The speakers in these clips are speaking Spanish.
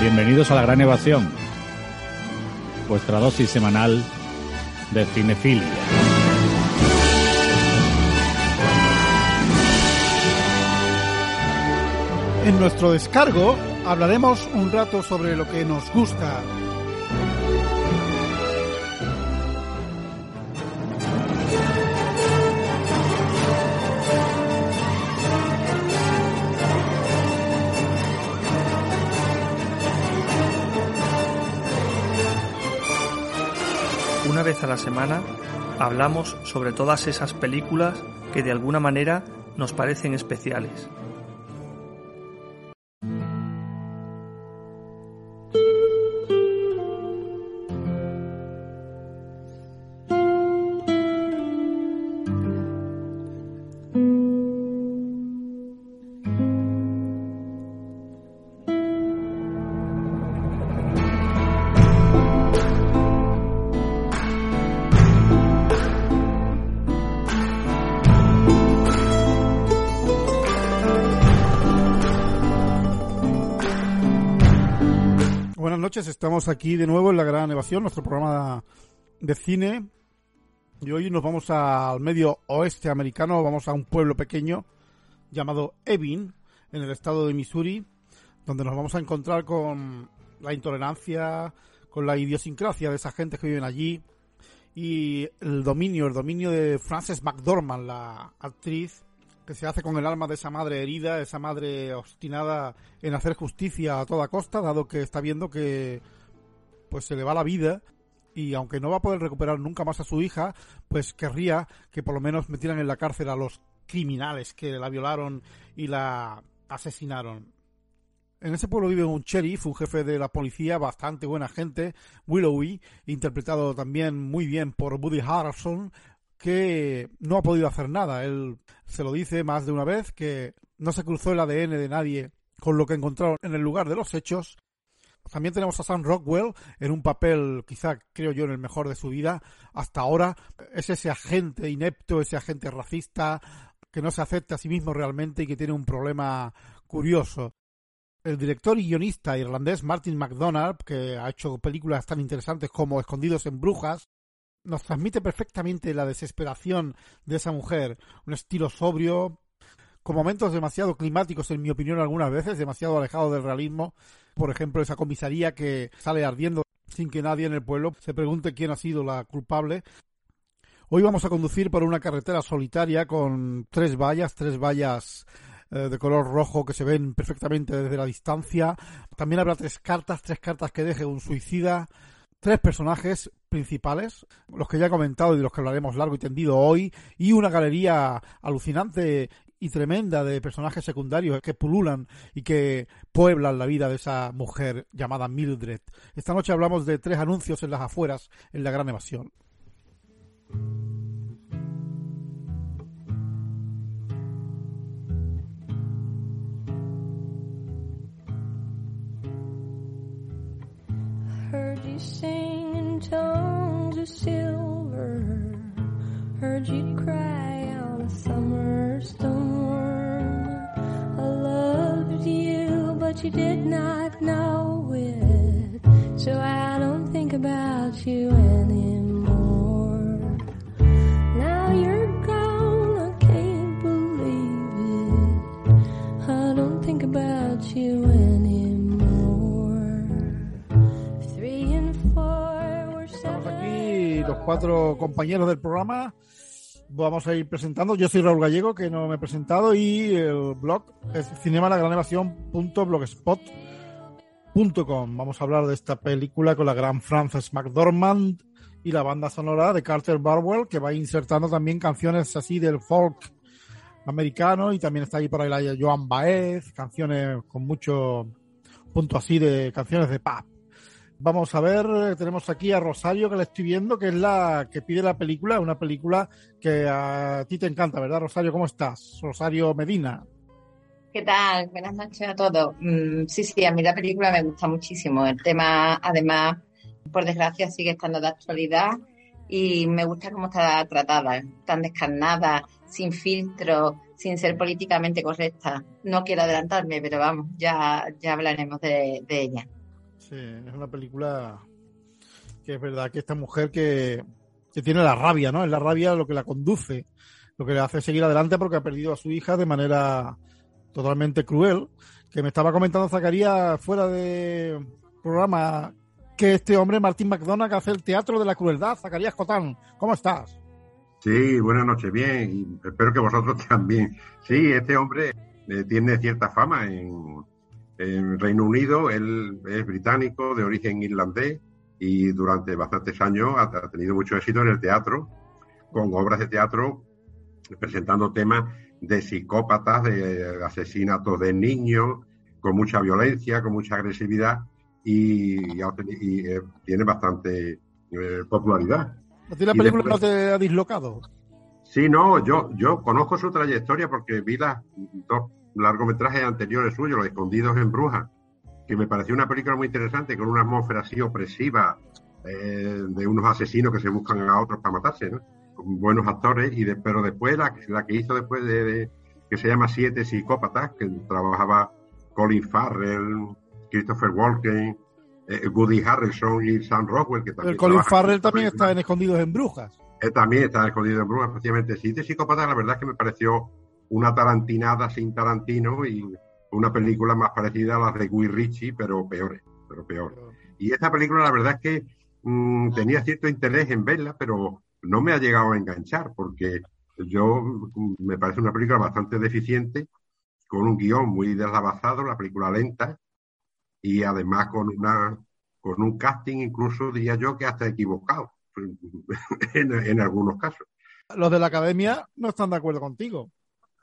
Bienvenidos a la Gran Evasión, vuestra dosis semanal de cinefilia. En nuestro descargo hablaremos un rato sobre lo que nos gusta. Una vez a la semana hablamos sobre todas esas películas que de alguna manera nos parecen especiales. Estamos aquí de nuevo en La Gran Evasión, nuestro programa de cine. Y hoy nos vamos al medio oeste americano, vamos a un pueblo pequeño llamado Evin, en el estado de Missouri, donde nos vamos a encontrar con la intolerancia, con la idiosincrasia de esa gente que viven allí y el dominio, el dominio de Frances McDormand, la actriz que se hace con el alma de esa madre herida, esa madre obstinada en hacer justicia a toda costa, dado que está viendo que pues se le va la vida y aunque no va a poder recuperar nunca más a su hija, pues querría que por lo menos metieran en la cárcel a los criminales que la violaron y la asesinaron. En ese pueblo vive un sheriff, un jefe de la policía, bastante buena gente, Willowy, interpretado también muy bien por Woody Harrelson, que no ha podido hacer nada. Él se lo dice más de una vez que no se cruzó el ADN de nadie con lo que encontraron en el lugar de los hechos. También tenemos a Sam Rockwell en un papel, quizá creo yo, en el mejor de su vida hasta ahora. Es ese agente inepto, ese agente racista que no se acepta a sí mismo realmente y que tiene un problema curioso. El director y guionista irlandés Martin McDonagh, que ha hecho películas tan interesantes como Escondidos en Brujas, nos transmite perfectamente la desesperación de esa mujer. Un estilo sobrio, con momentos demasiado climáticos, en mi opinión, algunas veces, demasiado alejado del realismo. Por ejemplo, esa comisaría que sale ardiendo sin que nadie en el pueblo se pregunte quién ha sido la culpable. Hoy vamos a conducir por una carretera solitaria con tres vallas, tres vallas eh, de color rojo que se ven perfectamente desde la distancia. También habrá tres cartas, tres cartas que deje un suicida, tres personajes principales, los que ya he comentado y de los que hablaremos largo y tendido hoy, y una galería alucinante y tremenda de personajes secundarios que pululan y que pueblan la vida de esa mujer llamada Mildred. Esta noche hablamos de tres anuncios en las afueras en la gran evasión. You sing in tongues of silver. Heard you cry on a summer storm. I loved you, but you did not know it. So I don't think about you anymore. Now you're gone, I can't believe it. I don't think about you anymore. Cuatro compañeros del programa. Vamos a ir presentando. Yo soy Raúl Gallego, que no me he presentado, y el blog es cinemalagranevasión.blogspot. Com. Vamos a hablar de esta película con la gran Frances McDormand y la banda sonora de Carter Barwell, que va insertando también canciones así del folk americano y también está ahí por ahí la Joan Baez, canciones con mucho punto así de canciones de pop. Vamos a ver, tenemos aquí a Rosario que la estoy viendo, que es la que pide la película, una película que a ti te encanta, ¿verdad, Rosario? ¿Cómo estás? Rosario Medina. ¿Qué tal? Buenas noches a todos. Mm, sí, sí, a mí la película me gusta muchísimo. El tema, además, por desgracia, sigue estando de actualidad y me gusta cómo está tratada, tan descarnada, sin filtro, sin ser políticamente correcta. No quiero adelantarme, pero vamos, ya, ya hablaremos de, de ella. Sí, es una película que es verdad que esta mujer que, que tiene la rabia, ¿no? Es la rabia lo que la conduce, lo que le hace seguir adelante porque ha perdido a su hija de manera totalmente cruel, que me estaba comentando Zacarías fuera de programa que este hombre, Martín McDonagh, hace el teatro de la crueldad. Zacarías Cotán, ¿cómo estás? Sí, buenas noches, bien, espero que vosotros también. Sí, este hombre eh, tiene cierta fama en, en Reino Unido, él es británico, de origen irlandés, y durante bastantes años ha, tenido mucho éxito en el teatro, con obras de teatro presentando temas de psicópatas, de asesinatos de niños, con mucha violencia, con mucha agresividad y, y, y eh, tiene bastante eh, popularidad. ¿A ti la película después- no te ha dislocado? Sí, no, yo, yo conozco su trayectoria porque vi las dos largometrajes anteriores suyos, Los Escondidos en Brujas, que me pareció una película muy interesante, con una atmósfera así opresiva, eh, de unos asesinos que se buscan a otros para matarse, ¿no? Con buenos actores, y de- pero después la, que- la que hizo después de, de- que se llama Siete Psicópatas, que trabajaba Colin Farrell, Christopher Walken, eh, Woody Harrelson y Sam Rockwell, que también El Colin Farrell en también está en Escondidos en Brujas. Eh, también está escondido en Brujas, especialmente Siete Psicópatas, la verdad es que me pareció una tarantinada sin Tarantino y una película más parecida a las de Guy Ritchie, pero peores, pero peor. Y esta película la verdad es que mm, tenía cierto interés en verla, pero no me ha llegado a enganchar, porque yo mm, me parece una película bastante deficiente, con un guion muy deslavazado, la película lenta, y además con una con un casting incluso diría yo que hasta equivocado en, en algunos casos, Los de la academia no están de acuerdo contigo.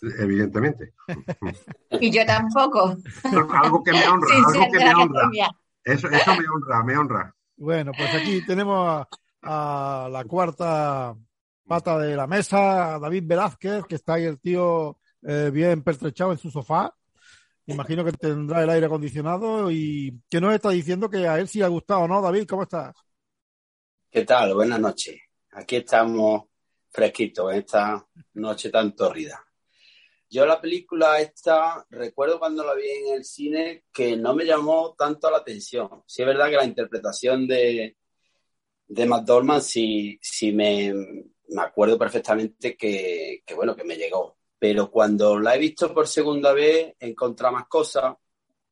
Evidentemente. Y yo tampoco. algo que me honra, algo que me honra. Eso, eso me honra, me honra. Bueno, pues aquí tenemos a, a la cuarta pata de la mesa, a David Velázquez, que está ahí el tío eh, bien pertrechado en su sofá. Imagino que tendrá el aire acondicionado y que nos está diciendo que a él sí le ha gustado, ¿no, David? ¿Cómo estás? ¿Qué tal? Buenas noches. Aquí estamos fresquitos en esta noche tan tórrida. Yo la película esta, recuerdo cuando la vi en el cine que no me llamó tanto la atención. Sí es verdad que la interpretación de, de McDormand sí, sí me, me acuerdo perfectamente que, que, bueno, que me llegó. Pero cuando la he visto por segunda vez, he encontrado más cosas.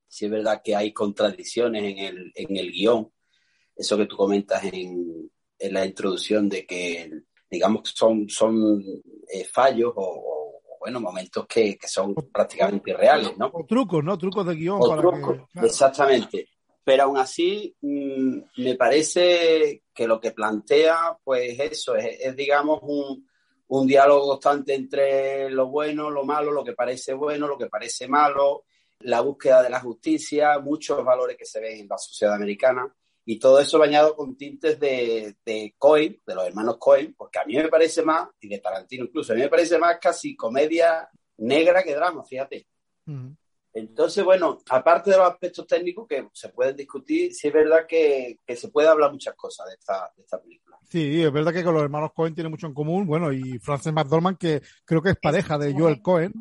Sí es verdad que hay contradicciones en el, en el guion. Eso que tú comentas en, en la introducción de que, digamos, son, son eh, fallos o, bueno, momentos que, que, son prácticamente irreales, ¿no? O trucos, ¿no? Trucos de guion. O para trucos, que, claro. exactamente. Pero aún así, mmm, me parece que lo que plantea, pues eso, es, es digamos, un, un, diálogo constante entre lo bueno, lo malo, lo que parece bueno, lo que parece malo, la búsqueda de la justicia, muchos valores que se ven en la sociedad americana. Y todo eso bañado con tintes de, de Cohen, de los hermanos Cohen, porque a mí me parece más, y de Tarantino incluso, a mí me parece más casi comedia negra que drama, fíjate. Uh -huh. Entonces, bueno, aparte de los aspectos técnicos que se pueden discutir, sí es verdad que, que se puede hablar muchas cosas de esta, de esta, película. Sí, es verdad que con los hermanos Cohen tiene mucho en común. Bueno, y Frances McDormand, que creo que es pareja de Joel Cohen.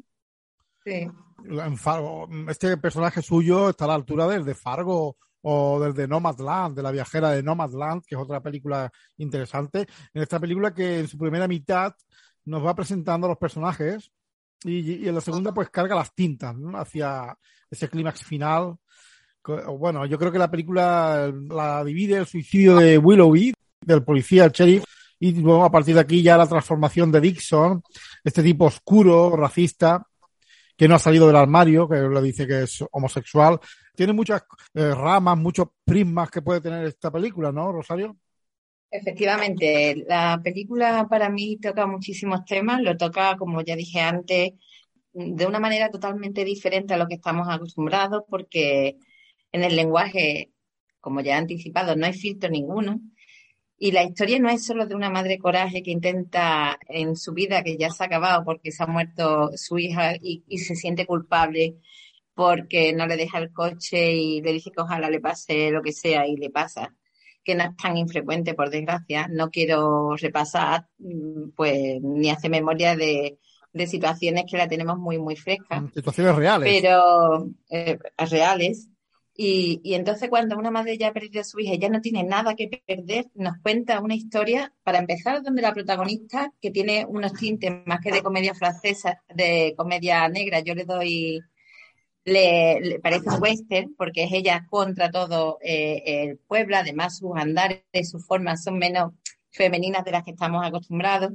Sí. En Fargo, este personaje suyo está a la altura del de Fargo o del de Nomadland, de la viajera de Nomadland, que es otra película interesante. En esta película que en su primera mitad nos va presentando a los personajes y, en la segunda pues carga las tintas ¿no? hacia ese clímax final. Bueno, yo creo que la película la divide el suicidio de Willoughby, del policía, el sheriff, y bueno, a partir de aquí ya la transformación de Dixon, este tipo oscuro, racista, que no ha salido del armario, que le dice que es homosexual, tiene muchas eh, ramas, muchos prismas que puede tener esta película, ¿no, Rosario? Efectivamente, la película para mí toca muchísimos temas, lo toca, como ya dije antes, de una manera totalmente diferente a lo que estamos acostumbrados, porque en el lenguaje, como ya he anticipado, no hay filtro ninguno. Y la historia no es solo de una madre coraje que intenta en su vida, que ya se ha acabado porque se ha muerto su hija y, y se siente culpable porque no le deja el coche y le dice que ojalá le pase lo que sea y le pasa que no es tan infrecuente, por desgracia. No quiero repasar, mm, pues, ni hacer memoria de, de situaciones que la tenemos muy, muy frescas. Mm, situaciones reales. Pero eh, reales. Y, y, entonces cuando una madre ya ha perdido a su hija ya no tiene nada que perder, nos cuenta una historia, para empezar, donde la protagonista, que tiene unos tintes más que de comedia francesa, de comedia negra, yo le doy le, parece un western porque es ella contra todo eh, el pueblo, además sus andares, sus formas son menos femeninas de las que estamos acostumbrados.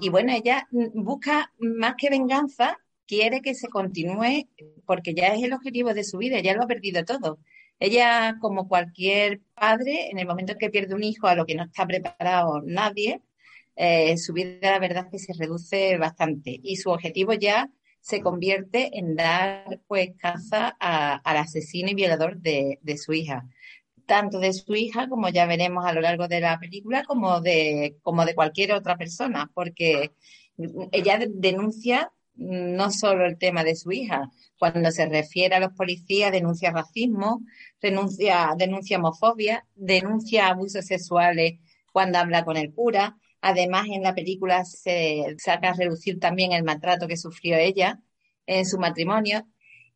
Y bueno, ella busca más que venganza, quiere que se continúe porque ya es el objetivo de su vida, ya lo ha perdido todo. Ella, como cualquier padre, en el momento en que pierde un hijo a lo que no está preparado nadie, eh, su vida la verdad que se reduce bastante y su objetivo ya se convierte en dar pues caza al asesino y violador de, su hija. Tanto de su hija, como ya veremos a lo largo de la película, como de, como de cualquier otra persona, porque ella denuncia no solo el tema de su hija, cuando se refiere a los policías denuncia racismo, denuncia, denuncia homofobia, denuncia abusos sexuales cuando habla con el cura, Además, en la película se saca a reducir también el maltrato que sufrió ella en su matrimonio.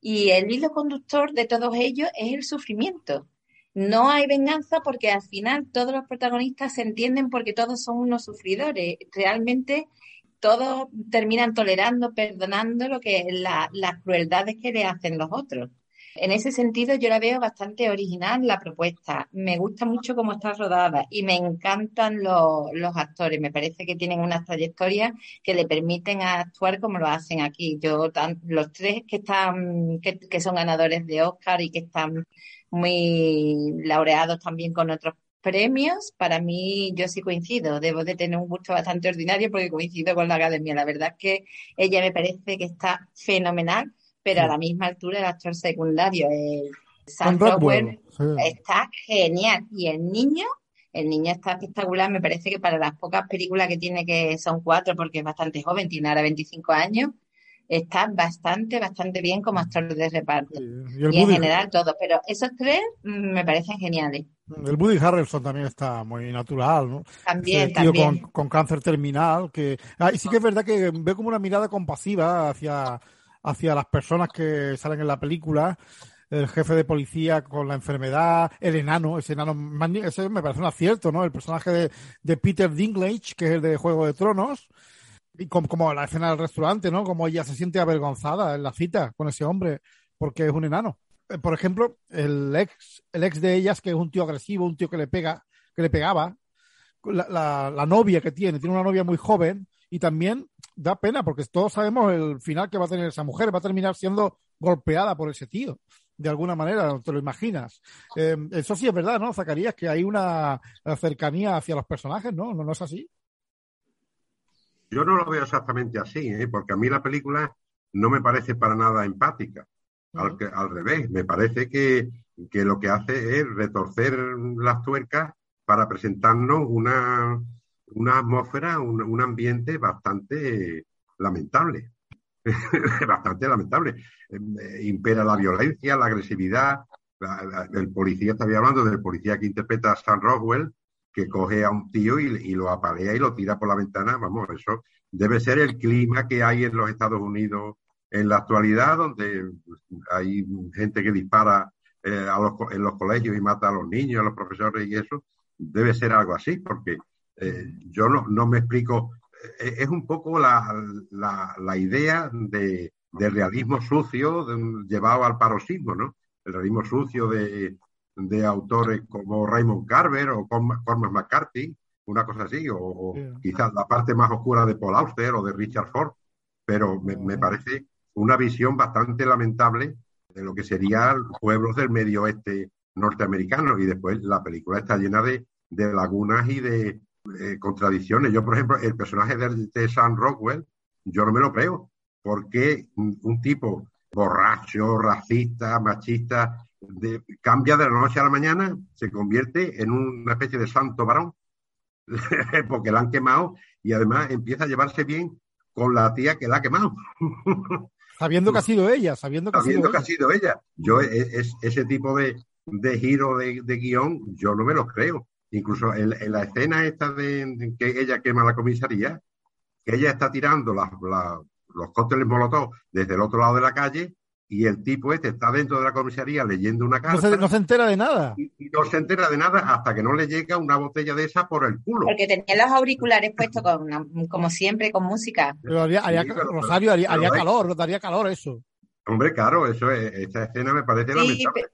Y el hilo conductor de todos ellos es el sufrimiento. No hay venganza porque al final todos los protagonistas se entienden porque todos son unos sufridores. Realmente todos terminan tolerando, perdonando lo que las crueldades que le hacen los otros. En ese sentido, yo la veo bastante original la propuesta. Me gusta mucho cómo está rodada y me encantan los, actores. Me parece que tienen unas trayectorias que le permiten actuar como lo hacen aquí. Yo, los tres que están, que, son ganadores de Oscar y que están muy laureados también con otros premios, para mí yo sí coincido. Debo de tener un gusto bastante ordinario porque coincido con la academia. La verdad es que ella me parece que está fenomenal pero a la misma altura el actor secundario, el Sam Rockwell, está genial. Y el niño, el niño está espectacular. Me parece que para las pocas películas que tiene, que son cuatro, porque es bastante joven, tiene ahora 25 años, está bastante, bastante bien como actor de reparto. y, en general todo. Pero esos tres mm, me parecen geniales. El Woody Harrelson también está muy natural, ¿no? También, también. Con, con, cáncer terminal, que... Ah, y sí que es verdad que veo como una mirada compasiva hacia hacia las personas que salen en la película, el jefe de policía con la enfermedad, el enano, ese enano, ese me parece un acierto, ¿no? El personaje de, Peter Dinklage, que es el de Juego de Tronos, y como, la escena del restaurante, ¿no? Como ella se siente avergonzada en la cita con ese hombre porque es un enano. Eh, por ejemplo, el ex, el ex de ellas, que es un tío agresivo, un tío que le pega, que le pegaba, la, la novia que tiene, tiene una novia muy joven, y también da pena porque todos sabemos el final que va a tener esa mujer, va a terminar siendo golpeada por ese tío, de alguna manera, te lo imaginas. Eh, eso sí es verdad, ¿no, Zacarías? Que hay una cercanía hacia los personajes, ¿no? ¿No, es así? Yo no lo veo exactamente así, ¿eh? porque a mí la película no me parece para nada empática. Al, al revés, me parece que, que lo que hace es retorcer las tuercas para presentarnos una, una atmósfera, un, ambiente bastante lamentable. bastante lamentable. Eh, impera la violencia, la agresividad. el policía, estaba hablando del policía que interpreta a Sam Rockwell, que coge a un tío y, lo apalea y lo tira por la ventana. Vamos, eso debe ser el clima que hay en los Estados Unidos en la actualidad, donde hay gente que dispara eh, en los colegios y mata a los niños, a los profesores y eso. Debe ser algo así, porque eh, yo no, no, me explico, eh, es un poco la, la, idea de, realismo sucio llevado al paroxismo, ¿no? El realismo sucio de, de autores como Raymond Carver o Cormac McCarthy, una cosa así, o, quizás la parte más oscura de Paul Auster o de Richard Ford, pero me, me, parece una visión bastante lamentable de lo que serían pueblos del medio oeste norteamericano. Y después la película está llena de, de lagunas y de eh, contradicciones. Yo, por ejemplo, el personaje de, de Sam Rockwell, yo no me lo creo. Porque un, tipo borracho, racista, machista, de- cambia de la noche a la mañana, se convierte en una especie de santo varón, porque la han quemado y además empieza a llevarse bien con la tía que la ha quemado, Sabiendo que ha sido ella, sabiendo que ha sido sabiendo que ha ella. sido ella. Yo, e- es, ese tipo de, de giro de, de guion, yo no me lo creo. Incluso en, en la escena esta de, de que ella quema la comisaría, que ella está tirando las- la- los cócteles molotov desde el otro lado de la calle y el tipo este está dentro de la comisaría leyendo una No carta se, no se entera de nada. y, y no se entera de nada hasta que no le llega una botella de esa por el culo. Porque tenía los auriculares puestos con una- como siempre con música. Pero haría, haría- Sí, pero- Rosario, haría, pero haría calor, daría calor eso. Hombre, claro, eso es, esta escena me parece Sí, lamentable. pe-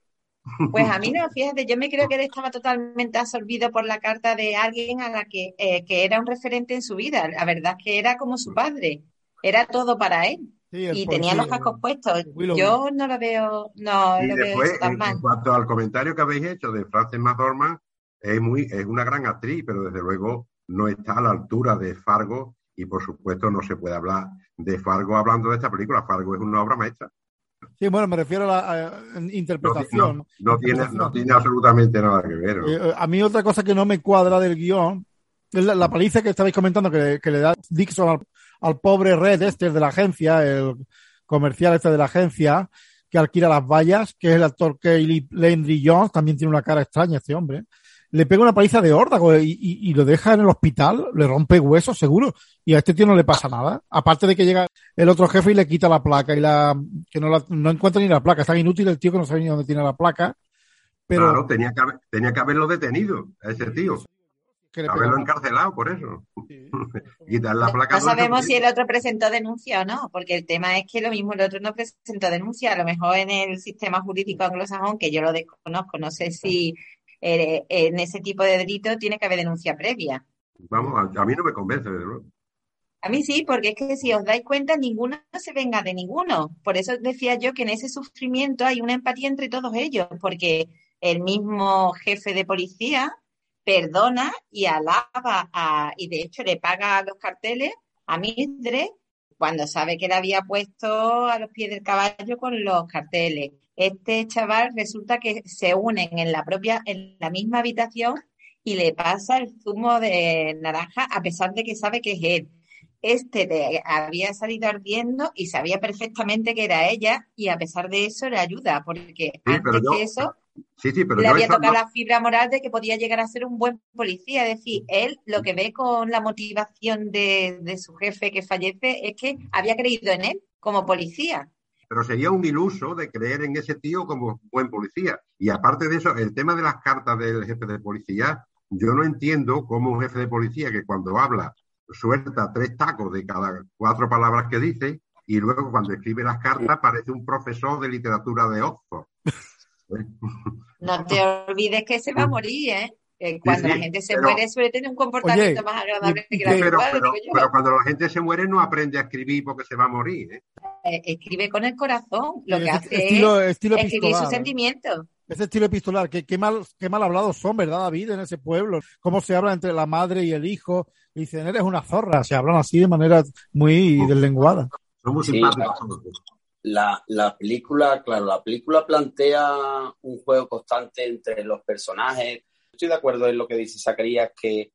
pues a mí no, fíjate, yo me creo que él estaba totalmente absorbido por la carta de alguien a la que, eh, que era un referente en su vida. La verdad es que era como su padre, era todo para él. Sí, Y tenía los cascos puestos. Yo no lo veo, no Y lo veo después, tan mal. en cuanto al comentario que habéis hecho de Frances McDormand, es muy, es una gran actriz, pero desde luego no está a la altura de Fargo y por supuesto no se puede hablar de Fargo hablando de esta película. Fargo es una obra maestra. Sí, bueno, me refiero a la a- interpretación. no- no tiene, no tiene absolutamente nada que ver. Eh, a mí otra cosa que no me cuadra del guion es la, la paliza que estabais comentando que, que le da Dixon al, al pobre Red este de la agencia, el comercial este de la agencia, que alquila las vallas, que es el actor Kelly Landry Jones, también tiene una cara extraña este hombre. Le pega una paliza de órdago y, y- y lo deja en el hospital, le rompe huesos seguro, y a este tío no le pasa nada. Aparte de que llega el otro jefe y le quita la placa y la que no, la, no encuentra ni la placa, es tan inútil el tío que no sabe ni dónde tiene la placa. Pero Claro, tenía que, haber- tenía que haberlo detenido a ese tío, haberlo encarcelado por eso. Sí. Quitar la placa. No sabemos si el otro presentó denuncia o no, porque el tema es que lo mismo el otro no presentó denuncia. A lo mejor en el sistema jurídico anglosajón, que yo lo desconozco, no sé si eh, en ese tipo de delito tiene que haber denuncia previa. Vamos, a, a mí no me convence, luego. A mí sí, porque es que si os dais cuenta, ninguno se venga de ninguno. Por eso decía yo que en ese sufrimiento hay una empatía entre todos ellos, porque el mismo jefe de policía perdona y alaba a, y de hecho le paga los carteles a Mildred cuando sabe que le había puesto a los pies del caballo con los carteles. Este chaval resulta que se unen en la propia, en la misma habitación y le pasa el zumo de naranja a pesar de que sabe que es él. Este de- había salido ardiendo y sabía perfectamente que era ella y a pesar de eso le ayuda porque pero antes yo- que eso Sí, sí, pero le había tocado no- la fibra moral de que podía llegar a ser un buen policía. Es decir, él lo que ve con la motivación de, de su jefe que fallece es que había creído en él como policía. Pero sería un iluso de creer en ese tío como buen policía. Y aparte de eso, el tema de las cartas del jefe de policía, yo no entiendo cómo un jefe de policía que cuando habla suelta tres tacos de cada cuatro palabras que dice y luego cuando escribe las cartas parece un profesor de literatura de Oxford. No te olvides que se va a morir, ¿eh? Eh, Cuando sí, la gente se pero- muere suele tener un comportamiento Oye, más agradable que la Pero, actual, pero, pero cuando la gente se muere no aprende a escribir porque se va a morir. ¿eh? Eh, Escribe con el corazón, lo que hace estilo, es estilo escribir sus ¿eh? sentimientos. Ese estilo epistolar, que qué mal, qué mal hablados son, ¿verdad, David, en ese pueblo? Cómo se habla entre la madre y el hijo. Y dicen, eres una zorra. Se hablan así de manera muy deslenguada. Son muy Sí, simpáticos. La, la película, claro, la película plantea un juego constante entre los personajes. Estoy de acuerdo en lo que dice Zacarías, que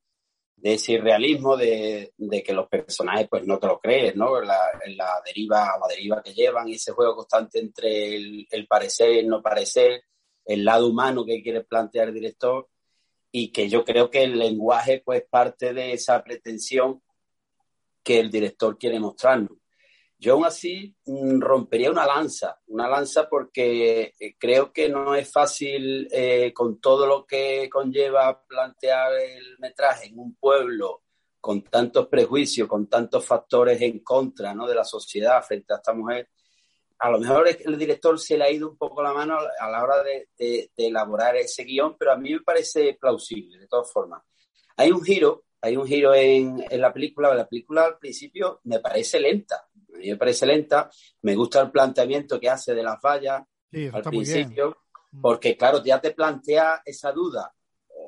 de ese irrealismo, de, de que los personajes pues no te lo crees, ¿no? La, la deriva, la deriva que llevan ese juego constante entre el, el parecer y el no parecer, el lado humano que quiere plantear el director y que yo creo que el lenguaje pues parte de esa pretensión que el director quiere mostrarnos. Yo aún así mm, rompería una lanza, una lanza porque eh, creo que no es fácil eh, con todo lo que conlleva plantear el metraje en un pueblo con tantos prejuicios, con tantos factores en contra ¿no? de la sociedad frente a esta mujer. A lo mejor el director se le ha ido un poco la mano a la hora de, de- de elaborar ese guion, pero a mí me parece plausible, de todas formas. Hay un giro, hay un giro en, en la película. La película al principio me parece lenta, a mí me parece lenta. Me gusta el planteamiento que hace de las vallas, Sí, al principio, porque claro, ya te plantea esa duda.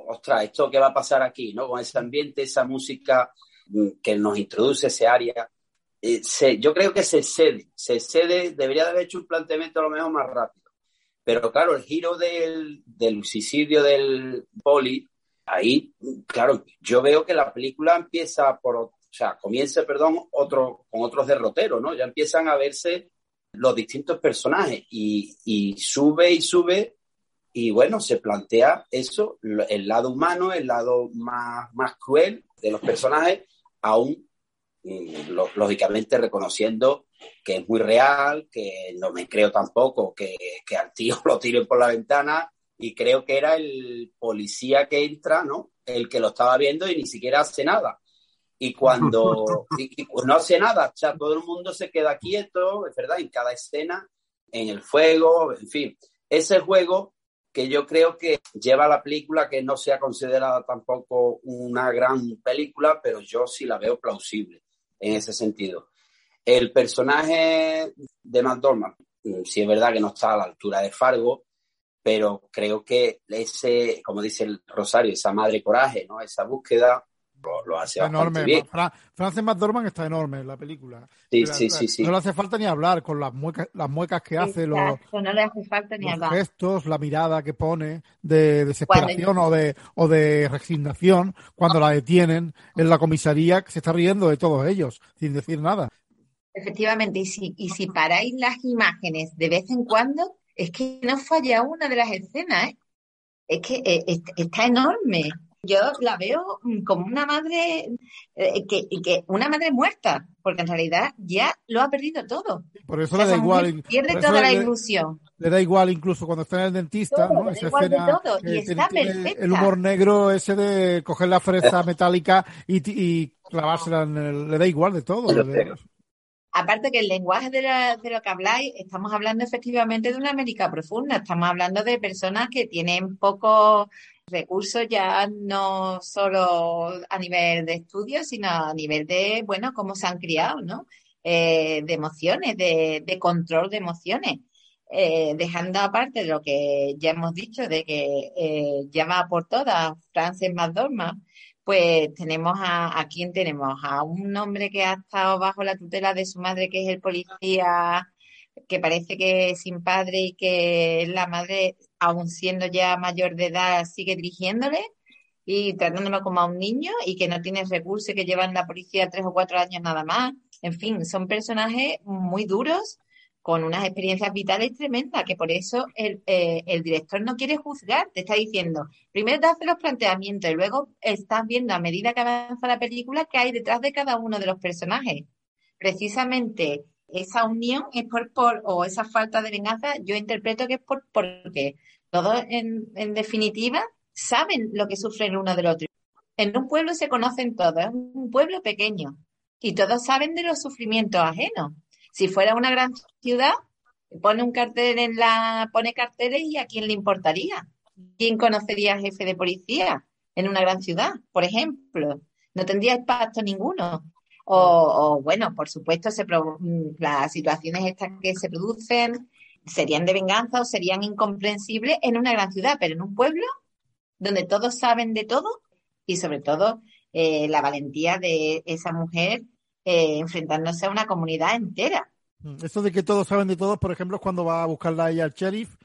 Ostras, ¿esto qué va a pasar aquí? ¿no? Con ese ambiente, esa música mm, que nos introduce ese área. Eh, se- yo creo que se excede, se excede, debería de haber hecho un planteamiento a lo mejor más rápido. Pero claro, el giro del, del suicidio del poli, ahí, claro, yo veo que la película empieza por, o sea, comienza, perdón, otro, con otros derroteros, ¿no? Ya empiezan a verse los distintos personajes y, sube y sube y bueno, se plantea eso, el lado humano, el lado más, más cruel de los personajes, aún mm, lógicamente reconociendo que es muy real, que no me creo tampoco que, que al tío lo tiren por la ventana y creo que era el policía que entra, ¿no? El que lo estaba viendo y ni siquiera hace nada. Y cuando y- y no hace nada, o sea, todo el mundo se queda quieto, es verdad, en cada escena, en el fuego, en fin. Ese juego que yo creo que lleva a la película, que no sea considerada tampoco una gran película, pero yo sí la veo plausible en ese sentido. El personaje de McDormand, mm, sí es verdad que no está a la altura de Fargo, pero creo que ese, como dice el Rosario, esa madre coraje, ¿no? Esa búsqueda lo, lo hace Está bastante enorme. bien. Fra- Frances McDormand está enorme en la película. Sí, sí, sí, sí. No le hace falta ni hablar con las muecas, las muecas que hace, los, no le hace falta ni los hablar. gestos, la mirada que pone de desesperación o de, o de resignación cuando la detienen en la comisaría, que se está riendo de todos ellos, sin decir nada. Efectivamente, y si, y si paráis las imágenes de vez en cuando, es que no falla una de las escenas, ¿eh? Es que eh, est- está enorme. Yo la veo mm, como una madre eh, que, que una madre muerta, porque en realidad ya lo ha perdido todo. Por eso O sea, le da igual. pierde toda la le- ilusión. Le da igual incluso cuando está en el dentista, Todo, ¿no? le da Esa igual de escena todo, y está tiene perfecta. el humor negro ese de coger la fresa metálica y, ti- y clavársela en el... Le da igual de todo. Aparte que el lenguaje de, la- de lo que habláis, estamos hablando efectivamente de una América profunda, estamos hablando de personas que tienen pocos recursos ya no solo a nivel de estudios, sino a nivel de, bueno, cómo se han criado, ¿no? Eh, de emociones, de, de control de emociones. Eh, dejando aparte lo que ya hemos dicho, de que eh, llama por todas Frances McDormand, pues tenemos a, ¿a quién tenemos? A un hombre que ha estado bajo la tutela de su madre, que es el policía, que parece que sin padre y que la madre, aun siendo ya mayor de edad, sigue dirigiéndole y tratándolo como a un niño y que no tiene recursos y que llevan la policía tres o cuatro años nada más. En fin, son personajes muy duros con unas experiencias vitales tremendas, que por eso el, eh, el director no quiere juzgar, te está diciendo, primero te hace los planteamientos y luego estás viendo a medida que avanza la película qué hay detrás de cada uno de los personajes. Precisamente esa unión es por, por o esa falta de venganza, yo interpreto que es por, porque todos en, en definitiva saben lo que sufre el uno del otro. En un pueblo se conocen todos, es un pueblo pequeño y todos saben de los sufrimientos ajenos. Si fuera una gran ciudad, pone un cartel en la, pone carteles y a quién le importaría. ¿Quién conocería jefe de policía en una gran ciudad, por ejemplo? No tendría impacto ninguno. O, o, bueno, por supuesto, se pro- las situaciones estas que se producen serían de venganza o serían incomprensibles en una gran ciudad, pero en un pueblo donde todos saben de todo y sobre todo eh, la valentía de esa mujer eh, enfrentándose a una comunidad entera. Eso de que todos saben de todos, por ejemplo, es cuando va a buscarla ella al sheriff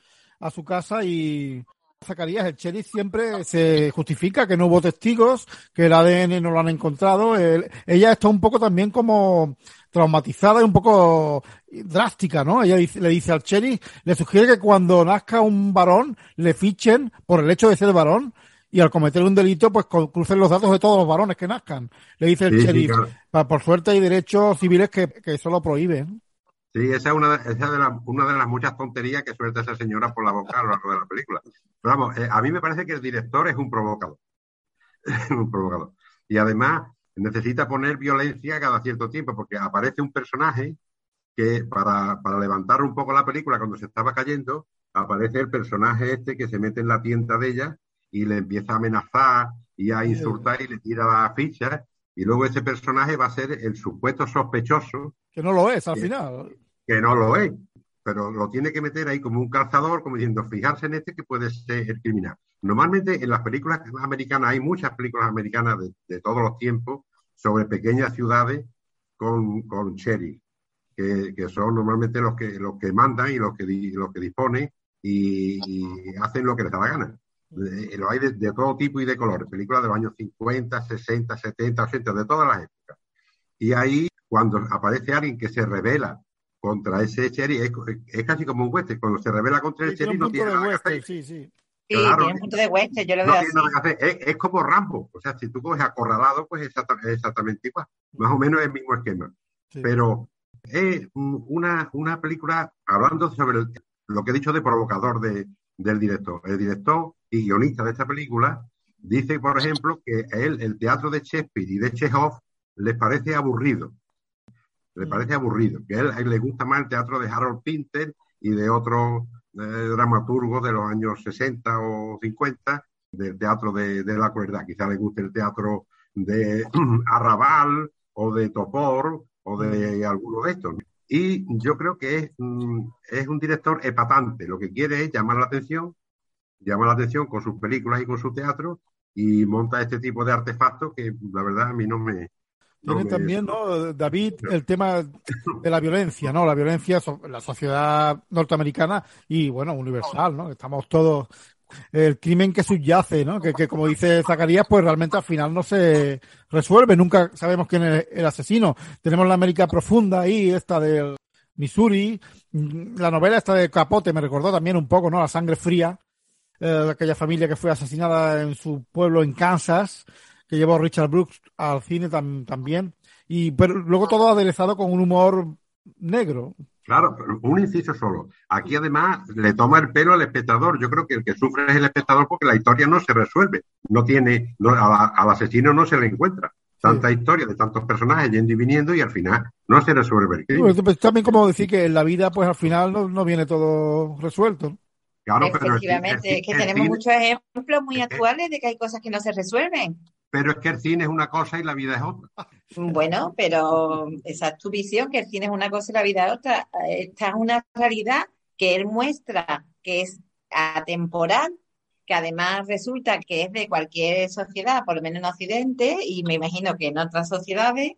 a su casa y Zacarías, el sheriff siempre se justifica que no hubo testigos, que el ADN no lo han encontrado. Ella está un poco también como traumatizada y un poco drástica, ¿no? Ella dice- le dice al sheriff, le sugiere que cuando nazca un varón le fichen por el hecho de ser varón y al cometer un delito pues crucen los datos de todos los varones que nazcan. Le dice el Sí, sí, sheriff, claro. "Pa- por suerte hay derechos civiles que, que eso lo prohíben. Sí, esa es una, de- esa es de las- una de las muchas tonterías que suelta esa señora por la boca a lo largo de la película. Pero vamos, eh, a mí me parece que el director es un provocador. un provocador. Y además necesita poner violencia cada cierto tiempo, porque aparece un personaje que para, para levantar un poco la película cuando se estaba cayendo, aparece el personaje este que se mete en la tienda de ella y le empieza a amenazar y a insultar y le tira las fichas. Y luego ese personaje va a ser el supuesto sospechoso Que no lo es al final. Que no lo es. pero lo tiene que meter ahí como un calzador, como diciendo, fijarse en este que puede ser el criminal. Normalmente en las películas americanas, hay muchas películas americanas de, de todos los tiempos sobre pequeñas ciudades con, con sheriff, que, que, son normalmente los que, los que mandan y los que, los que disponen y, hacen lo que les da la gana. Eh, lo hay de, de, todo tipo y de colores, películas de los años 50, 60, 70, 80, de todas las épocas. Y ahí, cuando aparece alguien que se revela contra ese sheriff, es, es casi como un western, cuando se revela contra el Sí, tiene sheriff un no tiene punto de nada que hacer. sí, sí. Sí, Claro. tiene un punto de western, yo lo No veo tiene así. nada que hacer. Es, es como Rambo. O sea, si tú coges acorralado, pues es exactamente igual. Más o menos el mismo esquema. Sí. Pero es mm, una, una película hablando sobre el- lo que he dicho de provocador de- del director. El director y guionista de esta película dice, por ejemplo, que él el teatro de Shakespeare y de Chekhov les parece aburrido. Le Mm. parece aburrido. Que a él, a él le gusta más el teatro de Harold Pinter y de otros eh, dramaturgos de los años 60 o 50 del teatro de, de la crueldad. Quizá le guste el teatro de Arrabal o de Topor o de alguno de estos. Y yo creo que es, mm, es un director epatante. Lo que quiere es llamar la atención, llamar la atención con sus películas y con su teatro y monta este tipo de artefactos que la verdad a mí no me... Tiene también, ¿no, David, el tema de la violencia, ¿no? La violencia la sociedad norteamericana y, bueno, universal, ¿no? Estamos todos... El crimen que subyace, ¿no? Que, que como dice Zacarías, pues realmente al final no se resuelve. Nunca sabemos quién es el asesino. Tenemos la América profunda ahí, esta del Missouri. Mm, La novela esta de Capote me recordó también un poco, ¿no? La sangre fría. eh, de aquella familia que fue asesinada en su pueblo en Kansas que llevó Richard Brooks al cine tam- también. Y pero luego todo aderezado con un humor negro. Claro, pero un inciso solo. Aquí además le toma el pelo al espectador. Yo creo que el que sufre es el espectador porque la historia no se resuelve. No tiene, no, a la- al asesino no se le encuentra. Tanta historia de tantos personajes yendo y viniendo y al final no se resuelve el crimen. bueno, pues, también como decir que en la vida, pues al final no, no viene todo resuelto. Claro, pero el Efectivamente, el es que el tenemos muchos ejemplos muy actuales de que hay cosas que no se resuelven. Pero es que el cine es una cosa y la vida es otra. Bueno, pero esa es tu visión, que el cine es una cosa y la vida es otra. Esta es una realidad que él muestra que es atemporal, que además resulta que es de cualquier sociedad, por lo menos en Occidente, y me imagino que en otras sociedades,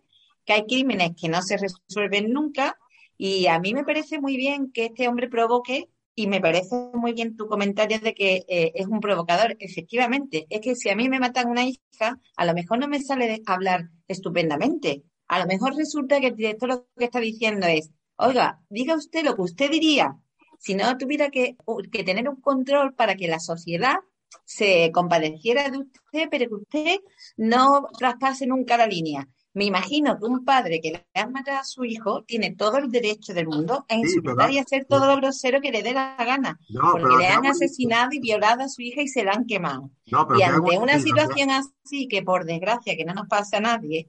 que hay crímenes que no se resuelven nunca. Y a mí me parece muy bien que este hombre provoque, y me parece muy bien tu comentario de que eh, es un provocador. Efectivamente, es que si a mí me matan una hija, a lo mejor no me sale de hablar estupendamente. A lo mejor resulta que el director lo que está diciendo es, oiga, diga usted lo que usted diría, si no tuviera que, que tener un control para que la sociedad se compadeciera de usted, pero que usted no traspase nunca la línea. Me imagino que un padre que le ha matado a su hijo tiene todo el derecho del mundo a insultar y hacer todo lo grosero que le dé la gana, No, porque le han un- asesinado y violado a su hija y se la han quemado. No, Y ante un una situación así, que por desgracia que no nos pasa a nadie,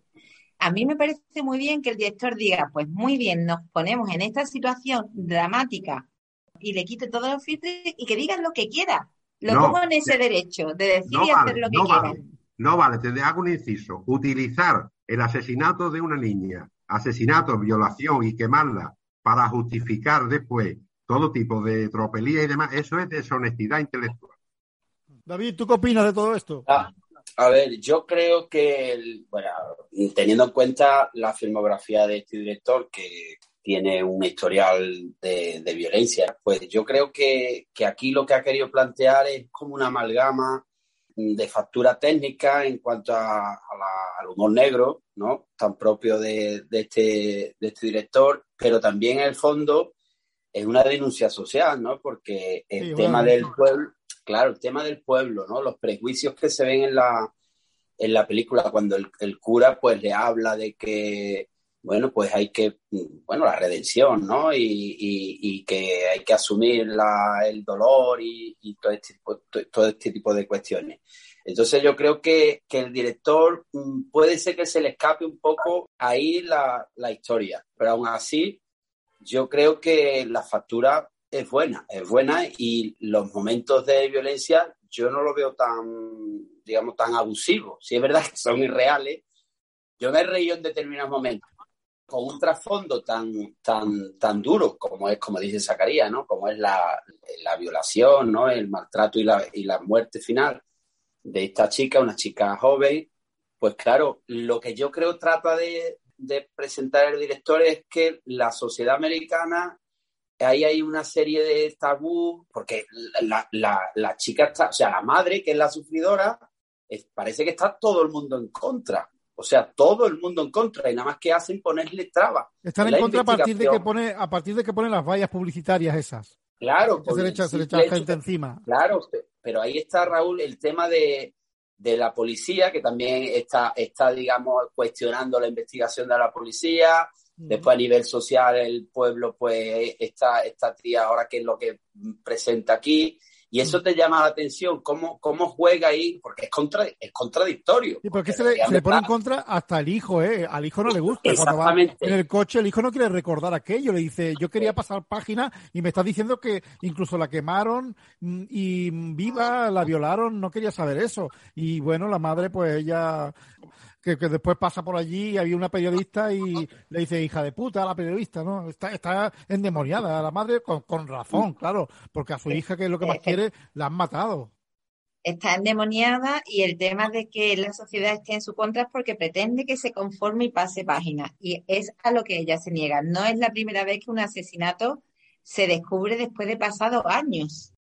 a mí me parece muy bien que el director diga, pues muy bien, nos ponemos en esta situación dramática y le quite todos los filtros y que digan lo que quiera. Lo No, pongo en ese ya- derecho de decir y hacer lo que no quiera. vale. No vale, te hago un inciso. Utilizar el asesinato de una niña, asesinato, violación y quemarla para justificar después todo tipo de tropelía y demás, eso es deshonestidad intelectual. David, ¿tú qué opinas de todo esto? Ah, a ver, yo creo que, el- bueno, teniendo en cuenta la filmografía de este director, que tiene un historial de, de violencia, pues yo creo que, que aquí lo que ha querido plantear es como una amalgama de factura técnica en cuanto a, a la- al humor negro, ¿no? Tan propio de, de este, de este director, pero también en el fondo es una denuncia social, ¿no? Porque el Sí, tema bueno. del pueblo, claro, el tema del pueblo, ¿no? Los prejuicios que se ven en la, en la película cuando el, el cura pues le habla de que, bueno, pues hay que, bueno, la redención, ¿no? Y, y- y que hay que asumir la- el dolor y, y todo, este, todo este tipo de cuestiones. Entonces yo creo que, que el director mm, puede ser que se le escape un poco ahí la, la historia, pero aún así yo creo que la factura es buena, es buena y los momentos de violencia yo no lo veo tan, digamos, tan abusivos. Si es verdad que son irreales, yo me he reído en determinados momentos, con un trasfondo tan, tan, tan duro como es, como dice Zacarías, ¿no? Como es la, la violación, ¿no? El maltrato y la, y la muerte final de esta chica, una chica joven, pues claro, lo que yo creo trata de, presentar el director es que la sociedad americana ahí hay una serie de tabú, porque la, la, la, chica está, o sea, la madre, que es la sufridora, es, parece que está todo el mundo en contra. O sea, todo el mundo en contra y nada más que hacen ponerle trabas. Están en, contra a partir de que pone a partir de que ponen las vallas publicitarias esas. Claro, se le echa, se le echa gente encima. Claro, pero ahí está Raúl el tema de, de la policía que también está está digamos cuestionando la investigación de la policía. Después a nivel social el pueblo pues está esta tía ahora que es lo que presenta aquí y eso te llama la atención, cómo, cómo juega ahí, porque es, contra, es contradictorio. Y porque, se, le, se le, pone en contra hasta el hijo, ¿eh? Al hijo no le gusta. Exactamente. Cuando va en el coche, el hijo no quiere recordar aquello. Le dice, yo quería pasar página y me estás diciendo que incluso la quemaron mm, y viva, la violaron, no quería saber eso. Y bueno, la madre, pues ella que, que, después pasa por allí y había una periodista y le dice hija de puta a la periodista, ¿no? Está, está endemoniada la madre con, con razón, claro, porque a su hija, que es lo que más quiere, la han matado. Está endemoniada y el tema de que la sociedad esté en su contra es porque pretende que se conforme y pase página. Y es a lo que ella se niega. No es la primera vez que un asesinato se descubre después de pasados años.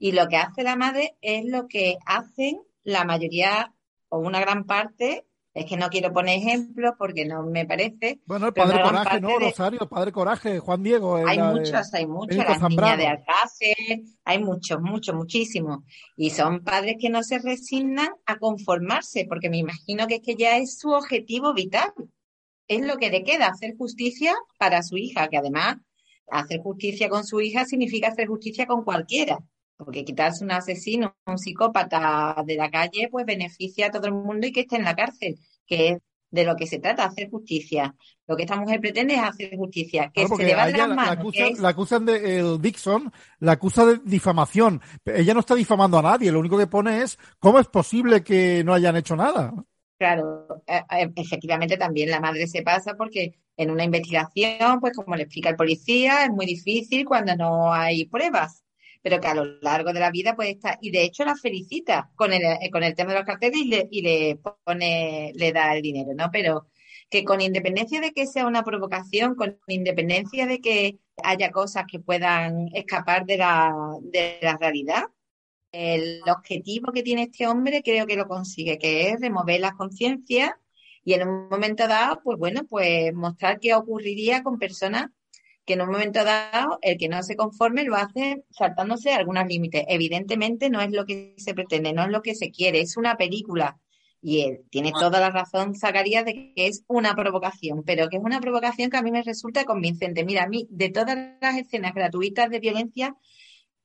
Y lo que hace la madre es lo que hacen la mayoría o una gran parte es que no quiero poner ejemplos porque no me parece. Bueno, el Padre Coraje, ¿no? Rosario, Padre Coraje, Juan Diego. Hay muchos, hay muchos. Las niñas de Alcácer, hay muchos, muchos, muchísimos. Y son padres que no se resignan a conformarse, porque me imagino que es que ya es su objetivo vital. Es lo que le queda, hacer justicia para su hija, que además hacer justicia con su hija significa hacer justicia con cualquiera porque quitarse un asesino, un psicópata de la calle, pues beneficia a todo el mundo y que esté en la cárcel, que es de lo que se trata, hacer justicia. Lo que esta mujer pretende es hacer justicia, que se le va de las manos. La acusan, la acusan de el Dixon, la acusa de difamación. Ella no está difamando a nadie, lo único que pone es cómo es posible que no hayan hecho nada. Claro, e, e, efectivamente también la madre se pasa porque en una investigación, pues como le explica el policía, es muy difícil cuando no hay pruebas pero que a lo largo de la vida puede estar, y de hecho la felicita con el, eh, con el tema de los carteles y le, y le pone, le da el dinero, ¿no? Pero que con independencia de que sea una provocación, con independencia de que haya cosas que puedan escapar de la, de la realidad, el objetivo que tiene este hombre creo que lo consigue, que es remover las conciencias y en un momento dado, pues bueno, pues mostrar qué ocurriría con personas que en un momento dado el que no se conforme lo hace saltándose algunos límites. Evidentemente no es lo que se pretende, no es lo que se quiere, es una película. Y él tiene toda la razón, Zacarías, de que es una provocación, pero que es una provocación que a mí me resulta convincente. Mira, a mí, de todas las escenas gratuitas de violencia,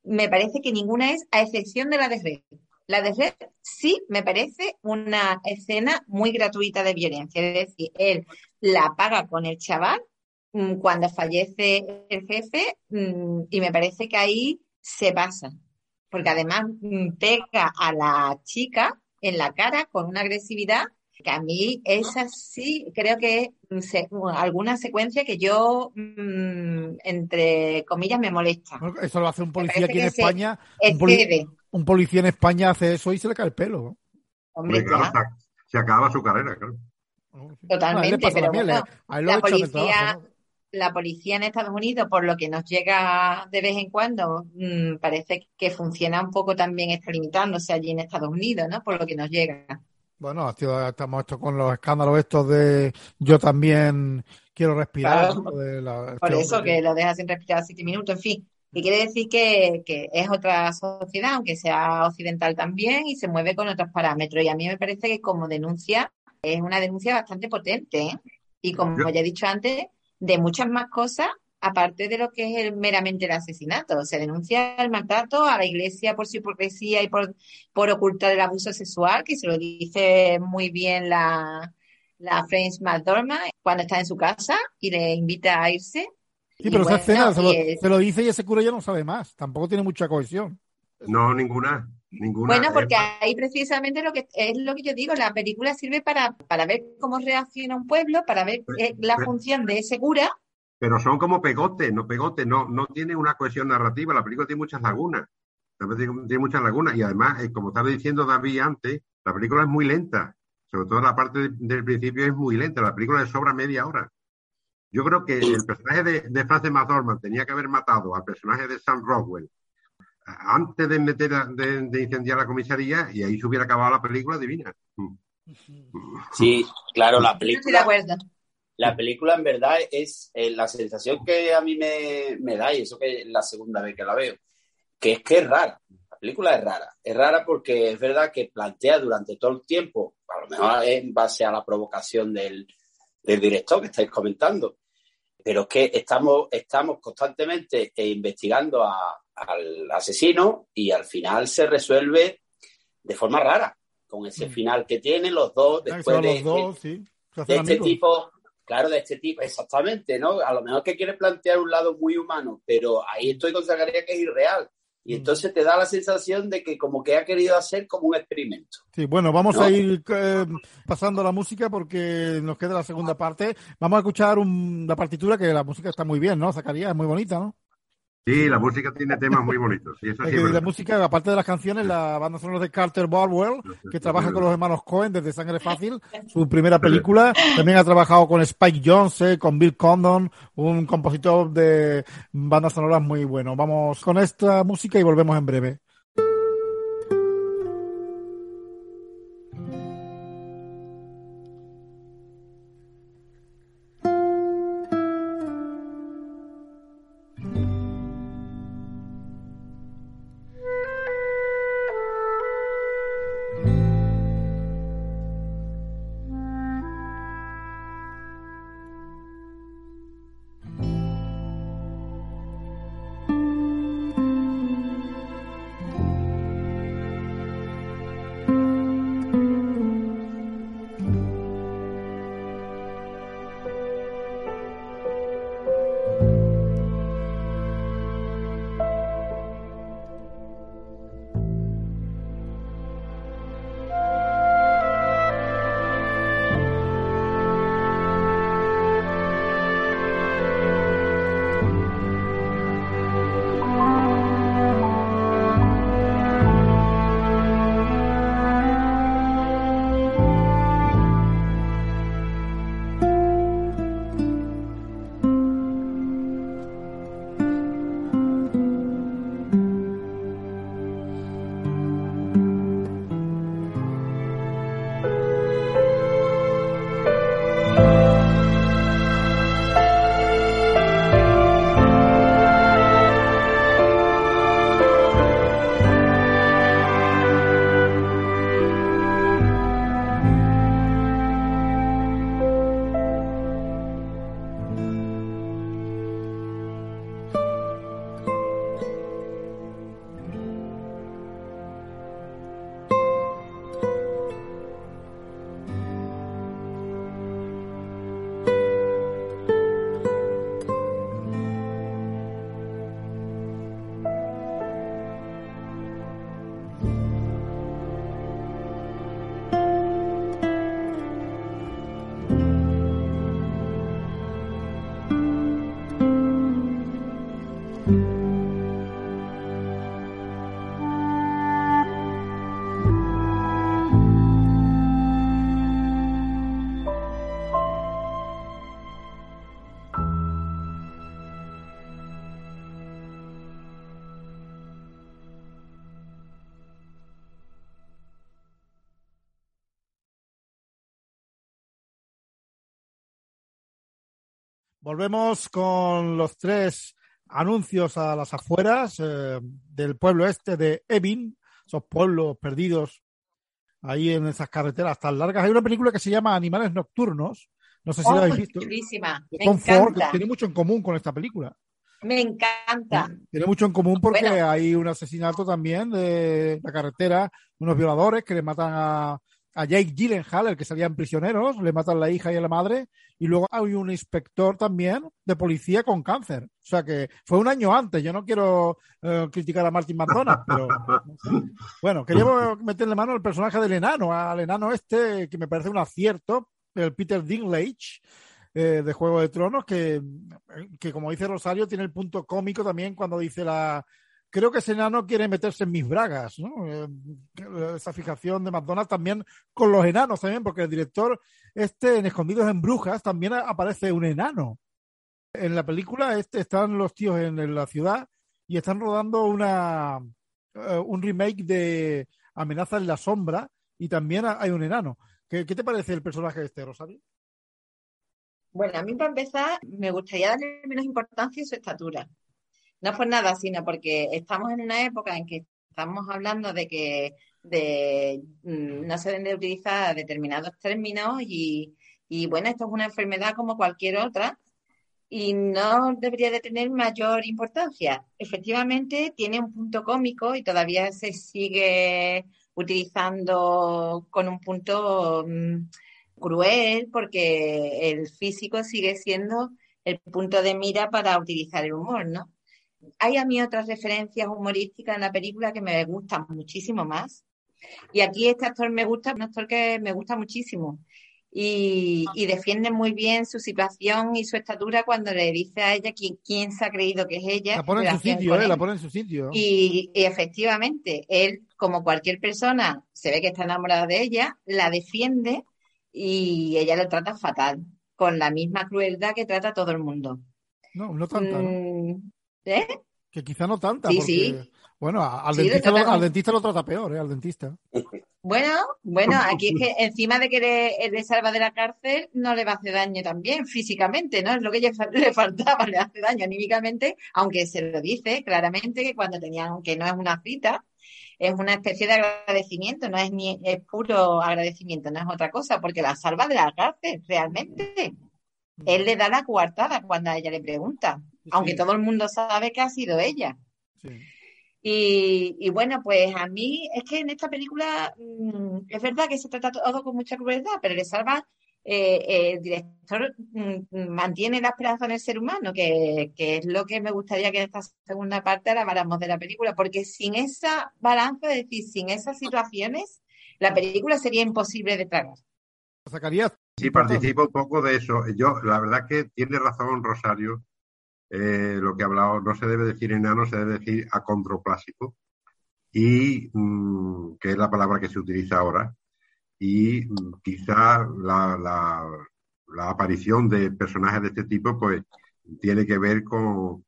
me parece que ninguna es, a excepción de la de Red. La de Red sí me parece una escena muy gratuita de violencia. Es decir, él la paga con el chaval cuando fallece el jefe mm, y me parece que ahí se pasa, porque además mm, pega a la chica en la cara con una agresividad que a mí es así, creo que es alguna secuencia que yo, entre comillas, me molesta. Eso lo hace un policía aquí en España. Un, policía en España hace eso y se le cae el pelo. Hombre, se acaba su carrera, claro. Totalmente, pero la policía, la policía en Estados Unidos, por lo que nos llega de vez en cuando, mmm, parece que funciona un poco también, está limitándose allí en Estados Unidos, ¿no? Por lo que nos llega. Bueno, estamos esto con los escándalos estos de yo también quiero respirar. Claro, la, por eso que lo deja sin respirar siete minutos, en fin. Y quiere decir que, que, es otra sociedad, aunque sea occidental también, y se mueve con otros parámetros. Y a mí me parece que como denuncia, es una denuncia bastante potente. ¿eh? Y como ya he dicho antes, de muchas más cosas aparte de lo que es el, meramente el asesinato. Se denuncia el maltrato a la iglesia por su hipocresía y por, por ocultar el abuso sexual, que se lo dice muy bien la, la Frances McDormand cuando está en su casa y le invita a irse. Sí, pero esa escena se lo, se lo, dice y ese cura ya no sabe más. Tampoco tiene mucha cohesión. No, ninguna. Ninguna. Bueno, porque ahí precisamente lo que es lo que yo digo, la película sirve para, para ver cómo reacciona un pueblo, para ver eh, la Pero- función de ese cura. pero son como pegotes, no pegotes, no, no tiene una cohesión narrativa. La película tiene muchas lagunas. Tiene, tiene muchas lagunas y además, eh, como estaba diciendo David antes, la película es muy lenta. Sobre todo la parte de- del principio es muy lenta. La película le sobra media hora. Yo creo que el personaje de, de Frances McDormand tenía que haber matado al personaje de Sam Rockwell antes de meter a- de, de incendiar la comisaría y ahí se hubiera acabado la película divina. Mm. Sí, claro, la película, la película en verdad es eh, la sensación que a mí me, me da, y eso que es la segunda vez que la veo, que es que es rara. La película es rara. Es rara porque es verdad que plantea durante todo el tiempo, a lo mejor en base a la provocación del, del director que estáis comentando, pero es que estamos, estamos constantemente eh, investigando a- al asesino y al final se resuelve de forma rara, con ese Mm. final que tienen los dos, después de, los dos, sí. Se de este tipo, claro, de este tipo, exactamente, ¿no? A lo mejor que quiere plantear un lado muy humano, pero ahí estoy con Zacarías que es irreal. Y entonces te da la sensación de que como que ha querido hacer como un experimento. Sí, bueno, vamos ¿No? a ir eh, pasando la música porque nos queda la segunda parte. Vamos a escuchar un- la partitura, que la música está muy bien, ¿no? Zacarías, es muy bonita, ¿no? Sí, la música tiene temas muy bonitos. Sí, eso Es sí la música, aparte de las canciones, la banda sonora de Carter Barwell, que trabaja con los hermanos Cohen desde Sangre Fácil, su primera película. También ha trabajado con Spike Jonze, con Bill Condon, un compositor de bandas sonoras muy bueno. Vamos con esta música y volvemos en breve. Volvemos con los tres anuncios a las afueras eh, del pueblo este de Evin, esos pueblos perdidos ahí en esas carreteras tan largas. Hay una película que se llama Animales Nocturnos, no sé si la Oh, habéis visto. Tom Ford, que tiene mucho en común con esta película. Me encanta. Tiene mucho en común porque Bueno. hay un asesinato también de la carretera, unos violadores que le matan a a Jake Gyllenhaal, el que salían prisioneros, le matan la hija y a la madre, y luego hay un inspector también de policía con cáncer. O sea que fue un año antes. Yo no quiero eh, criticar a Martin McDonagh, pero bueno, queríamos meterle mano al personaje del enano, al enano este que me parece un acierto, el Peter Dinklage. eh, de Juego de Tronos, que, que como dice Rosario, tiene el punto cómico también cuando dice la, creo que ese enano quiere meterse en mis bragas, ¿no? Eh, esa fijación de McDonald's también con los enanos también, porque el director este en Escondidos en Brujas también aparece un enano. En la película este están los tíos en, la ciudad y están rodando una eh, un remake de Amenaza en la sombra y también hay un enano. ¿Qué, te parece el personaje este, Rosario? Bueno, a mí para empezar me gustaría darle menos importancia a su estatura. No por nada, sino porque estamos en una época en que estamos hablando de que mm, no se deben de utilizar determinados términos y, y bueno, esto es una enfermedad como cualquier otra y no debería de tener mayor importancia. Efectivamente, tiene un punto cómico y todavía se sigue utilizando con un punto mm, cruel porque el físico sigue siendo el punto de mira para utilizar el humor, ¿no? Hay a mí otras referencias humorísticas en la película que me gustan muchísimo más. Y aquí este actor me gusta, un actor que me gusta muchísimo. Y, y defiende muy bien su situación y su estatura cuando le dice a ella quién, quién se ha creído que es ella. La pone en su sitio, ¿eh? La pone en su sitio. Y, y efectivamente, él, como cualquier persona, se ve que está enamorado de ella, la defiende y ella lo trata fatal, con la misma crueldad que trata a todo el mundo. No, no tanta, ¿no? Mm, ¿eh? Que quizá no tanta, Sí, porque, sí. bueno, al, Sí, dentista lo, trata al dentista lo trata peor, ¿eh? Al dentista. Bueno, bueno, aquí es que encima de que le, le salva de la cárcel, no le va a hacer daño también físicamente, ¿no? Es lo que le faltaba, le hace daño anímicamente, aunque se lo dice claramente que cuando tenían, que no es una cita, es una especie de agradecimiento, no es ni, es puro agradecimiento, no es otra cosa, porque la salva de la cárcel, realmente. Él le da la coartada cuando a ella le pregunta, aunque Sí. todo el mundo sabe que ha sido ella. Sí. Y, y bueno, pues a mí es que en esta película mm, es verdad que se trata todo con mucha crueldad, pero le salva, eh, eh, el director mm, mantiene la esperanza en el ser humano, que, que es lo que me gustaría que en esta segunda parte alabáramos de la película, porque sin esa balanza, es decir, sin esas situaciones, la película sería imposible de tragar. Zacarías, Sí, participo un poco de eso. Yo, la verdad que tiene razón Rosario, eh, lo que ha hablado, no se debe decir enano, se debe decir acondroplásico, y mm, que es la palabra que se utiliza ahora. Y mm, quizá la aparición de personajes de este tipo, pues, tiene que ver con,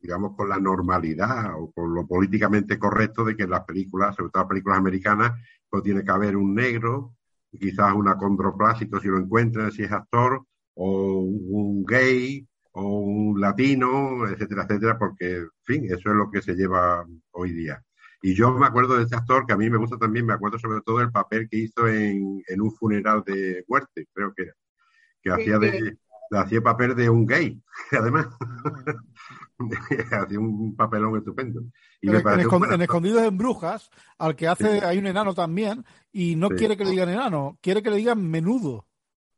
digamos, con la normalidad o con lo políticamente correcto de que en las películas, sobre todo las películas americanas, pues tiene que haber un negro, quizás un acondroplásico si lo encuentran, si es actor, o un gay, o un latino, etcétera, etcétera, porque, en fin, eso es lo que se lleva hoy día. Y yo me acuerdo de este actor, que a mí me gusta también, me acuerdo sobre todo del papel que hizo en, en un funeral de muerte, creo que era, que Sí, hacía de, hacía papel de un gay, además. hacía un papelón estupendo. Y en, Escond- en. Escondidos en Brujas, al que hace, Sí. hay un enano también, y no Sí. quiere que le digan enano, quiere que le digan menudo.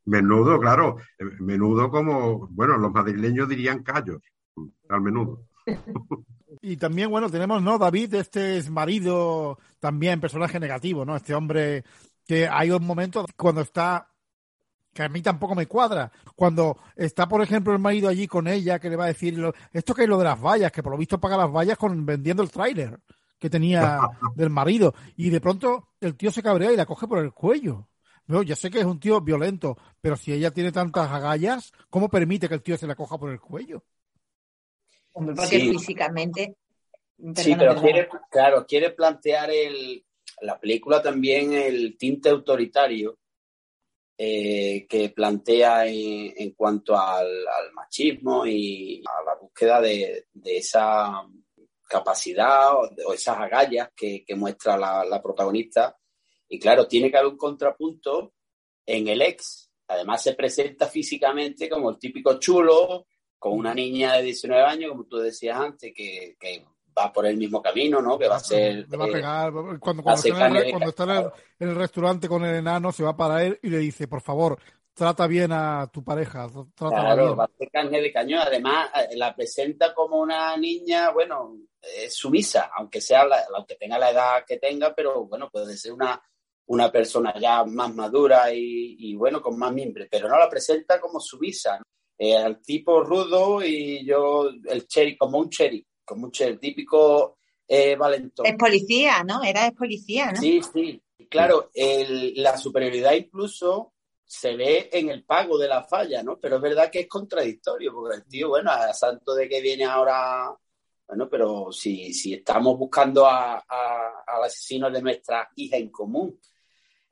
Menudo, claro. Eh, Menudo como, bueno, los madrileños dirían callos al menudo. Y también, bueno, tenemos, ¿no? David, este es marido, también personaje negativo, ¿no? Este hombre que hay un momento cuando está, que a mí tampoco me cuadra, cuando está, por ejemplo, el marido allí con ella, que le va a decir, lo- esto que es lo de las vallas, que por lo visto paga las vallas con vendiendo el tráiler que tenía del marido, y de pronto el tío se cabrea y la coge por el cuello. No, ya sé que es un tío violento, pero si ella tiene tantas agallas, ¿cómo permite que el tío se la coja por el cuello? Hombre, porque Sí. físicamente. Sí, pero perdona. quiere, claro, quiere plantear el, la película también el tinte autoritario eh, que plantea en, en cuanto al, al machismo y a la búsqueda de, de esa capacidad o, de- o esas agallas que, que muestra la, la protagonista. Y claro, tiene que haber un contrapunto en el ex. Además se presenta físicamente como el típico chulo, con una niña de 19 años, como tú decías antes, que, que va por el mismo camino, ¿no? Que va a ser... Le va a eh, pegar. Cuando, cuando está, en el, carne- cuando está en el- en el restaurante con el enano, se va para él y le dice, por favor, trata bien a tu pareja. Trátala Claro, bien. va a ser carne de cañón. Además, eh, la presenta como una niña, bueno, eh, sumisa, aunque sea la, aunque tenga la edad que tenga, pero bueno, puede ser una, una persona ya más madura y, y, bueno, con más mimbre, pero no la presenta como sumisa. ¿no? Eh, al tipo rudo y yo, el cherry, como un cherry, como un cherry, típico eh, valentón. Es policía, ¿no? Era es policía, ¿no? Sí, sí. Claro, el- la superioridad incluso se ve en el pago de la falla, ¿no? Pero es verdad que es contradictorio, porque el tío, bueno, a santo de que viene ahora, bueno, pero si, si estamos buscando a, a- al asesino de nuestra hija en común.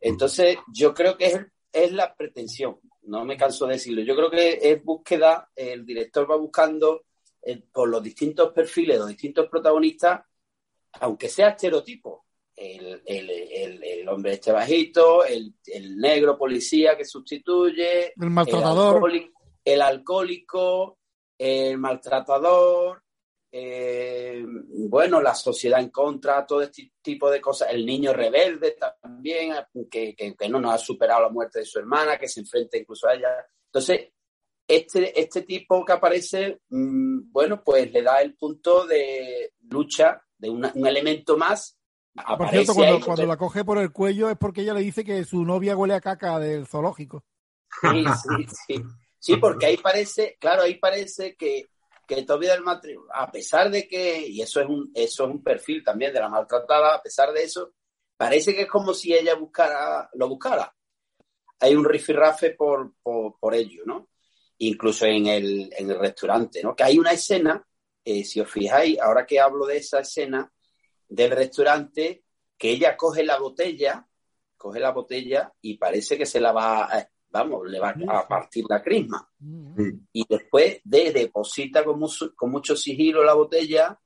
Entonces, yo creo que es, es la pretensión, no me canso de decirlo. Yo creo que es búsqueda, el director va buscando eh, por los distintos perfiles, los distintos protagonistas, aunque sea estereotipo, el, el, el, hombre este bajito, el, el negro policía que sustituye, El maltratador. alcohólico, el, alcohólico, el maltratador, eh, bueno, la sociedad en contra, todo este tipo de cosas, el niño rebelde también, que, que, que no nos ha superado la muerte de su hermana, que se enfrenta incluso a ella. Entonces, este, este tipo que aparece, mmm, bueno, pues le da el punto de lucha, de una, un elemento más. Por cierto, cuando, cuando, la coge por el cuello es porque ella le dice que su novia huele a caca del zoológico. Sí, sí, sí. Sí, porque ahí parece, claro, ahí parece que, que todavía el matrimonio, a pesar de que, y eso es un, eso es un perfil también de la maltratada, a pesar de eso, parece que es como si ella buscara, lo buscara. Hay un rifirrafe por, por, por ello, ¿no? Incluso en el, en el restaurante, ¿no? Que hay una escena, eh, si os fijáis, ahora que hablo de esa escena del restaurante, que ella coge la botella, coge la botella y parece que se la va a, vamos, le va a partir la crisma. Y después de deposita con mucho, con mucho sigilo la botella,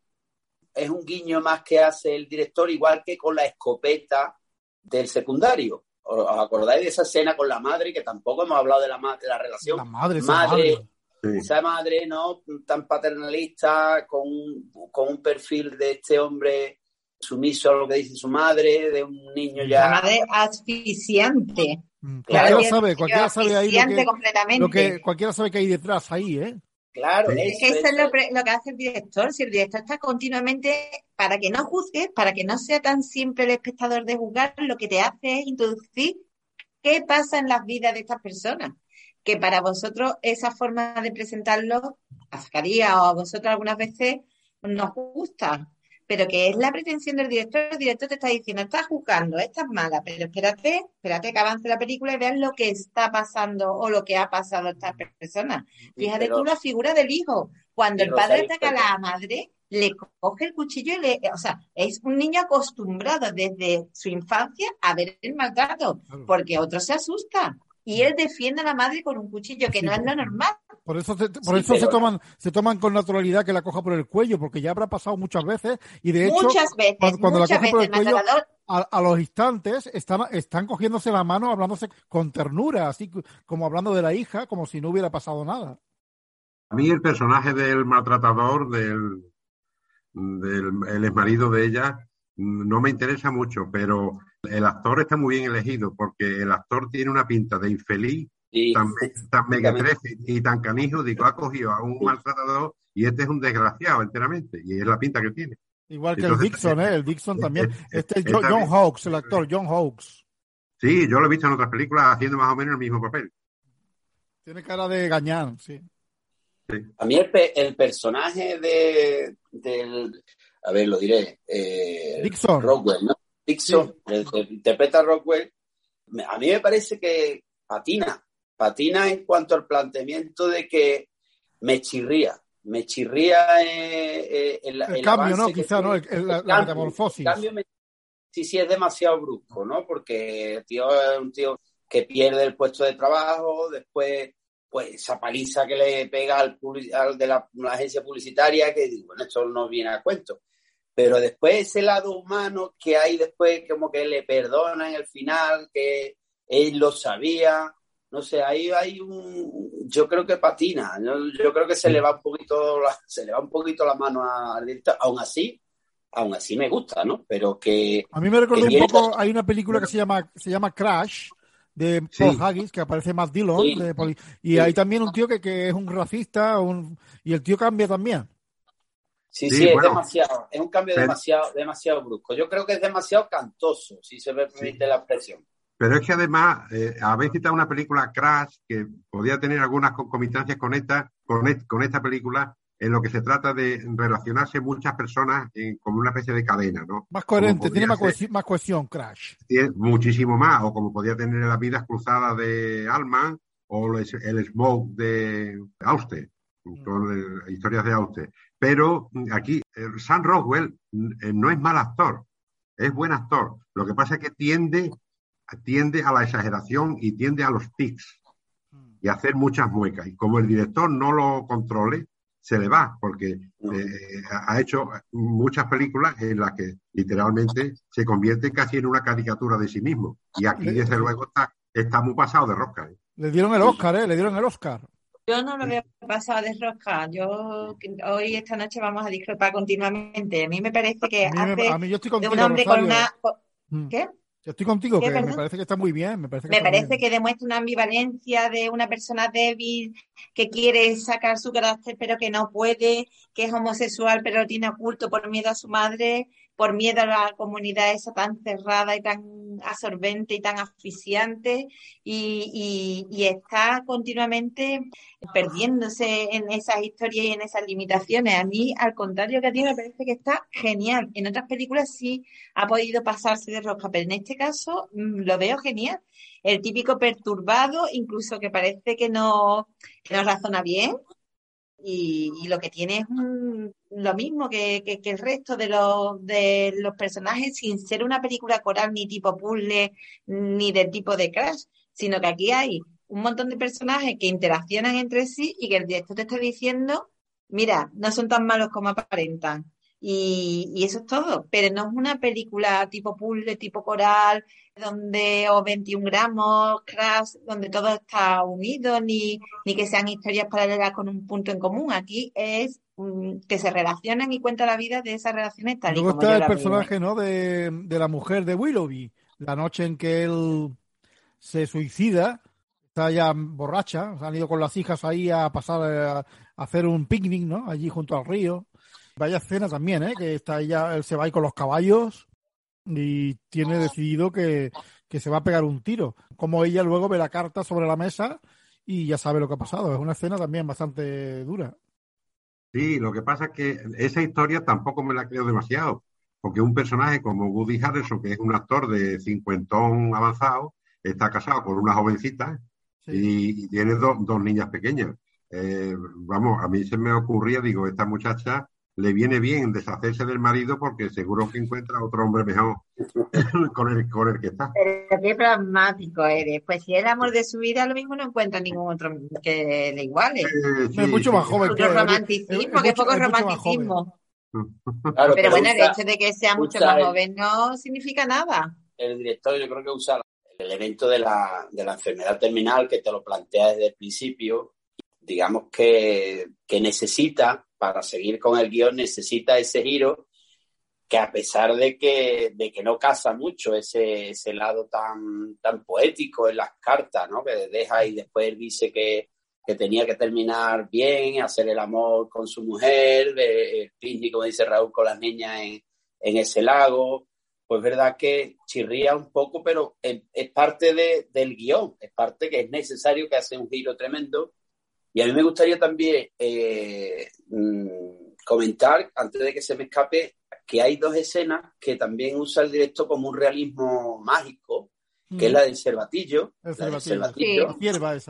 es un guiño más que hace el director, igual que con la escopeta del secundario. ¿Os acordáis de esa escena con la madre? Que tampoco hemos hablado de la, madre, de la relación. La madre, madre, madre. Sí. Esa madre, ¿no? Tan paternalista, con, con un perfil de este hombre sumiso a lo que dice su madre, de un niño ya. La madre asfixiante. Mm, Cualquiera claro, sabe, cualquiera sabe ahí lo que, completamente. lo que, cualquiera sabe que hay detrás ahí, ¿eh? Claro, es que eso es lo, lo, que hace el director. Si el director está continuamente, para que no juzgues, para que no sea tan simple el espectador de juzgar, lo que te hace es introducir qué pasa en las vidas de estas personas. Que para vosotros esa forma de presentarlo, a Zacarías o a vosotros algunas veces, nos gusta pero que es la pretensión del director, el director te está diciendo, estás juzgando, esta es mala, pero espérate, espérate que avance la película y veas lo que está pasando o lo que ha pasado a estas personas. Fíjate pero, tú la figura del hijo, cuando el padre ataca a la madre, le coge el cuchillo y le, o sea, es un niño acostumbrado desde su infancia a ver el maltrato, porque otro se asusta. Y él defiende a la madre con un cuchillo, que sí, no es lo normal. Por eso, se, por sí, eso se toman se toman con naturalidad que la coja por el cuello, porque ya habrá pasado muchas veces y de hecho muchas veces, cuando, cuando muchas la coge por el cuello matador... a, a, los instantes están, están cogiéndose la mano, hablándose con ternura, así como hablando de la hija, como si no hubiera pasado nada. A mí el personaje del maltratador, del, del el exmarido de ella, no me interesa mucho, pero el actor está muy bien elegido porque el actor tiene una pinta de infeliz Sí. tan, tan mequetrefe y tan canijo, digo, ha cogido a un maltratador y este es un desgraciado enteramente, y es la pinta que tiene. Igual que Entonces, el Dixon, ¿eh? El Dixon también. Este es John, John Hawkes, el actor, John Hawkes. Sí, yo lo he visto en otras películas haciendo más o menos el mismo papel. Tiene cara de gañán, sí. sí. A mí el, el personaje de, del, a ver, lo diré, eh, Dixon. Rockwell, ¿no? Dixon, sí. el que interpreta a Rockwell, a mí me parece que patina, patina en cuanto al planteamiento de que me chirría, me chirría eh, eh, el, el, el, cambio, ¿no? Quizá, ¿no? El, el, la, metamorfosis. cambio me, sí, sí, es demasiado brusco, ¿no? Porque el tío es un tío que pierde el puesto de trabajo, después, pues, esa paliza que le pega al, al de la, la, agencia publicitaria, que digo, bueno, esto no viene a cuento. Pero después ese lado humano que hay después, como que le perdona en el final, que él lo sabía, no sé, ahí hay un, yo creo que patina, yo, yo creo que se le va un poquito la, se le va un poquito la mano al director, aún así, aún así me gusta, ¿no? Pero que... A mí me que un poco, hay una película que se llama, se llama Crash, de Sí. Paul Haggis, que aparece Matt Dillon, Sí. de y Sí. hay también un tío que, que es un racista, un, y el tío cambia también. Sí, Sí, sí, es bueno. demasiado, es un cambio Pero- demasiado, demasiado brusco. Yo creo que es demasiado cantoso, si se me permite la expresión. Pero es que además, eh, habéis citado una película Crash que podía tener algunas concomitancias con esta, con, et- con esta película, en lo que se trata de relacionarse muchas personas en- como una especie de cadena, ¿no? Más coherente, tiene más cohesión, más cohesión, Crash. Tiene muchísimo más, o como podía tener las vidas cruzadas de Alman o el, el Smoke de Auster, con el- historias de Auster. Pero mm, aquí, eh, Sam Rockwell mm, eh, no es mal actor, es buen actor. Lo que pasa es que tiende, tiende a la exageración y tiende a los tics y a hacer muchas muecas. Y como el director no lo controle, se le va, porque eh, ha ha hecho muchas películas en las que literalmente se convierte casi en una caricatura de sí mismo. Y aquí, desde luego, está, está muy pasado de rosca. ¿eh? Le dieron el Oscar, ¿eh? Le dieron el Oscar. Yo no lo veo pasado de rosca. Yo hoy, esta noche, vamos a discrepar continuamente. A mí me parece que A mí, me- hace a mí yo estoy de contigo, un hombre con Rosario. una... con- Mm. ¿Qué? Yo estoy contigo, ¿Qué, que me parece que está muy bien. Me parece que, Me parece que demuestra una ambivalencia de una persona débil que quiere sacar su carácter pero que no puede, que es homosexual pero lo tiene oculto por miedo a su madre, por miedo a la comunidad esa tan cerrada y tan absorbente y tan asfixiante y, está continuamente perdiéndose en esas historias y en esas limitaciones. A mí, al contrario que a ti, me parece que está genial. En otras películas sí ha podido pasarse de rosca, pero en este caso mm, lo veo genial. El típico perturbado, incluso que parece que no razona bien. Y, y lo que tiene es un- lo mismo que, que- que el resto de los, de los personajes, sin ser una película coral ni tipo puzzle, ni del tipo de Crash, sino que aquí hay un montón de personajes que interaccionan entre sí y que el director te está diciendo, mira, no son tan malos como aparentan. Y, y eso es todo, pero no es una película tipo puzzle, tipo coral, donde, o 21 gramos, Crash, donde todo está unido, ni, ni que sean historias paralelas con un punto en común. Aquí es mm, que se relacionan y cuentan la vida de esas relaciones tal y Luego como está el personaje, ¿no? De, de la mujer de Willoughby. La noche en que él se suicida, está ya borracha, han ido con las hijas ahí a pasar eh, a, a hacer un picnic, ¿no? Allí junto al río. Vaya escena también, ¿eh? Que está ella, él se va ahí con los caballos y tiene decidido que, que se va a pegar un tiro. Como ella luego ve la carta sobre la mesa y ya sabe lo que ha pasado. Es una escena también bastante dura. Sí, lo que pasa es que esa historia tampoco me la creo demasiado, porque un personaje como Woody Harrelson, que es un actor de cincuentón avanzado, está casado con una jovencita Sí. y, y tiene do- dos niñas pequeñas. Eh, vamos, a mí se me ocurría, digo, esta muchacha le viene bien deshacerse del marido porque seguro que encuentra otro hombre mejor con el, con el que está. Pero qué pragmático eres. Pues si es el amor de su vida, lo mismo no encuentra ningún otro que le iguale. Eh, Es mucho más joven él. romanticismo, Es- es que mucho- poco es romanticismo. Claro, Pero bueno, el usa- hecho de que sea mucho más el- joven no significa nada. el director yo creo que usa el elemento de la, de la enfermedad terminal que te lo plantea desde el principio, digamos que, que necesita, para seguir con el guion, necesita ese giro que a pesar de que, de que no casa mucho ese, ese lado tan, tan poético en las cartas, ¿no? Que deja y después dice que, que tenía que terminar bien, hacer el amor con su mujer, eh, el picnic, como dice Raúl, con las niñas en, en ese lago, pues verdad que chirría un poco, pero es, es parte de, del guion, es parte que es necesario que hace un giro tremendo. Y a mí me gustaría también eh, mm, comentar, antes de que se me escape, que hay dos escenas que también usa el director como un realismo mágico, que es la del cervatillo, Mm. El la del cervatillo.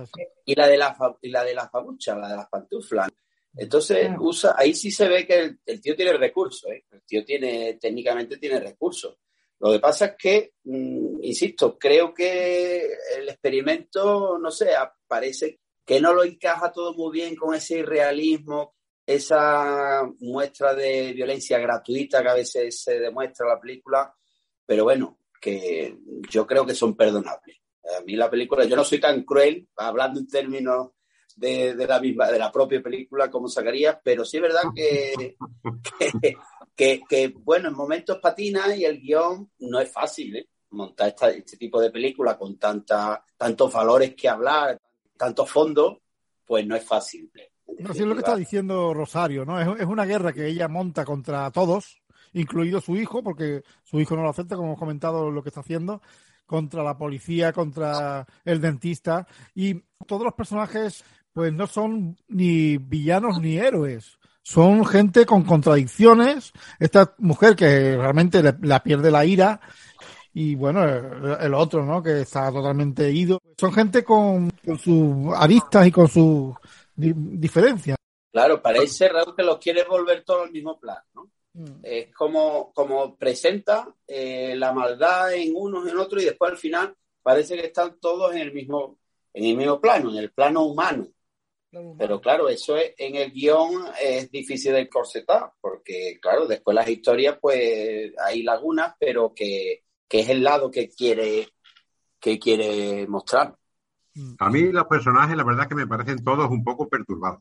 sí. y la de la y la de las babuchas, la de las pantuflas. Entonces Ah. usa, ahí sí se ve que el, el tío tiene recursos, ¿eh? el tío tiene, técnicamente tiene recursos. Lo que pasa es que, mm, insisto, creo que el experimento, no sé, parece que no lo encaja todo muy bien con ese irrealismo, esa muestra de violencia gratuita que a veces se demuestra en la película, pero bueno, que yo creo que son perdonables. A mí la película, yo no soy tan cruel, hablando en términos de, de la misma, de la propia película como Zacarías, pero sí es verdad que, que, bueno, en momentos patina y el guion no es fácil, ¿eh? Montar este tipo de película con tanta, tantos valores que hablar, tantos fondos, pues no es fácil. No, sí, es lo que está diciendo Rosario, ¿no? Es, es una guerra que ella monta contra todos, incluido su hijo, porque su hijo no lo acepta, como hemos comentado lo que está haciendo, contra la policía, contra el dentista. Y todos los personajes, pues no son ni villanos ni héroes. Son gente con contradicciones. Esta mujer que realmente le- la pierde la ira. Y bueno, el, el otro, ¿no? Que está totalmente ido. Son gente con, con sus aristas y con sus di- diferencias. Claro, parece Raúl que los quiere volver todo al mismo plan, ¿no? Es como, como presenta eh, la maldad en unos y en otros y después al final parece que están todos en el mismo, en el mismo plano, en el plano humano. Pero claro, eso es, en el guion es difícil de corsetar, porque claro, después las historias pues hay lagunas, pero que, que es el lado que quiere, que quiere mostrar. A mí los personajes, la verdad es que me parecen todos un poco perturbados.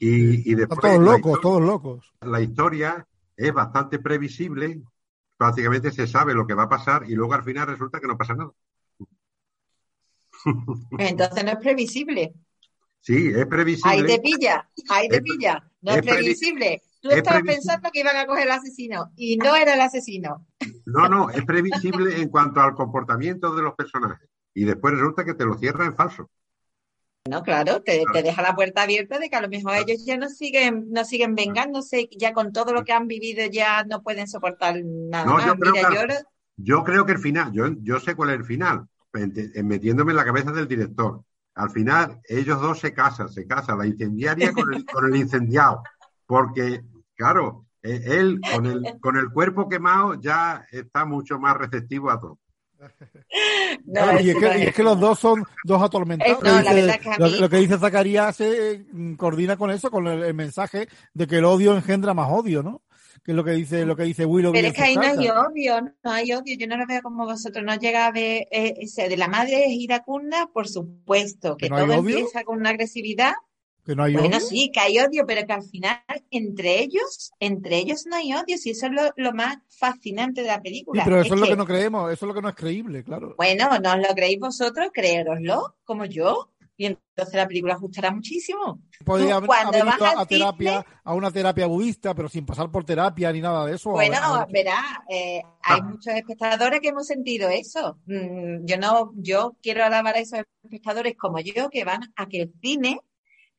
Y, y Están después todos la locos, historia- todos locos. la historia es bastante previsible, prácticamente se sabe lo que va a pasar y luego al final resulta que no pasa nada. Entonces no es previsible. Sí, es Ahí previsible. te pilla, ahí te Es- pilla. No es es previ- previsible. Tú es estabas previsible. pensando que iban a coger al asesino y no era el asesino. No, no, es previsible en cuanto al comportamiento de los personajes. Y después resulta que te lo cierra en falso. No, claro, te, te deja la puerta abierta de que a lo mejor ellos ya no siguen, no siguen vengándose, ya con todo lo que han vivido ya no pueden soportar nada No, más. yo creo Mira, que- yo ahora- Yo creo que el final, yo, yo sé cuál es el final, eh, metiéndome en la cabeza del director. Al final, ellos dos se casan, se casan, la incendiaria con el, con el incendiado. Porque, claro, eh, él con el, con el cuerpo quemado ya está mucho más receptivo a todo. no, Claro, y, es que, no y es. es que los dos son dos atormentados. No, la Dice- verdad es que a lo, que dice Zacarías se mm, coordina con eso, con el, el mensaje de que el odio engendra más odio, ¿no? Que es lo que dice, lo que dice Willoughby Pero es que ahí no hay odio, no hay odio. Yo no lo veo como vosotros. No llega a ver eh, ese de la madre es iracunda, por supuesto, que ¿Que no hay todo empieza con una agresividad. Que no hay Bueno, odio. sí, que hay odio, pero que al final entre ellos, entre ellos no hay odio. Si eso es lo, lo más fascinante de la Sí, película. pero eso es lo que- que no creemos, eso es lo que no es creíble, claro. Bueno, no os lo creéis vosotros, creéroslo, como yo. Y entonces la película ajustará muchísimo. Podría haber, cuando haber vas ido al a terapia, a una terapia budista, pero sin pasar por terapia ni nada de eso. a ver- Bueno, a ver- verá, eh, hay Ah. muchos espectadores que hemos sentido eso. Mm, Yo no, yo quiero alabar a esos espectadores como yo que van a que el cine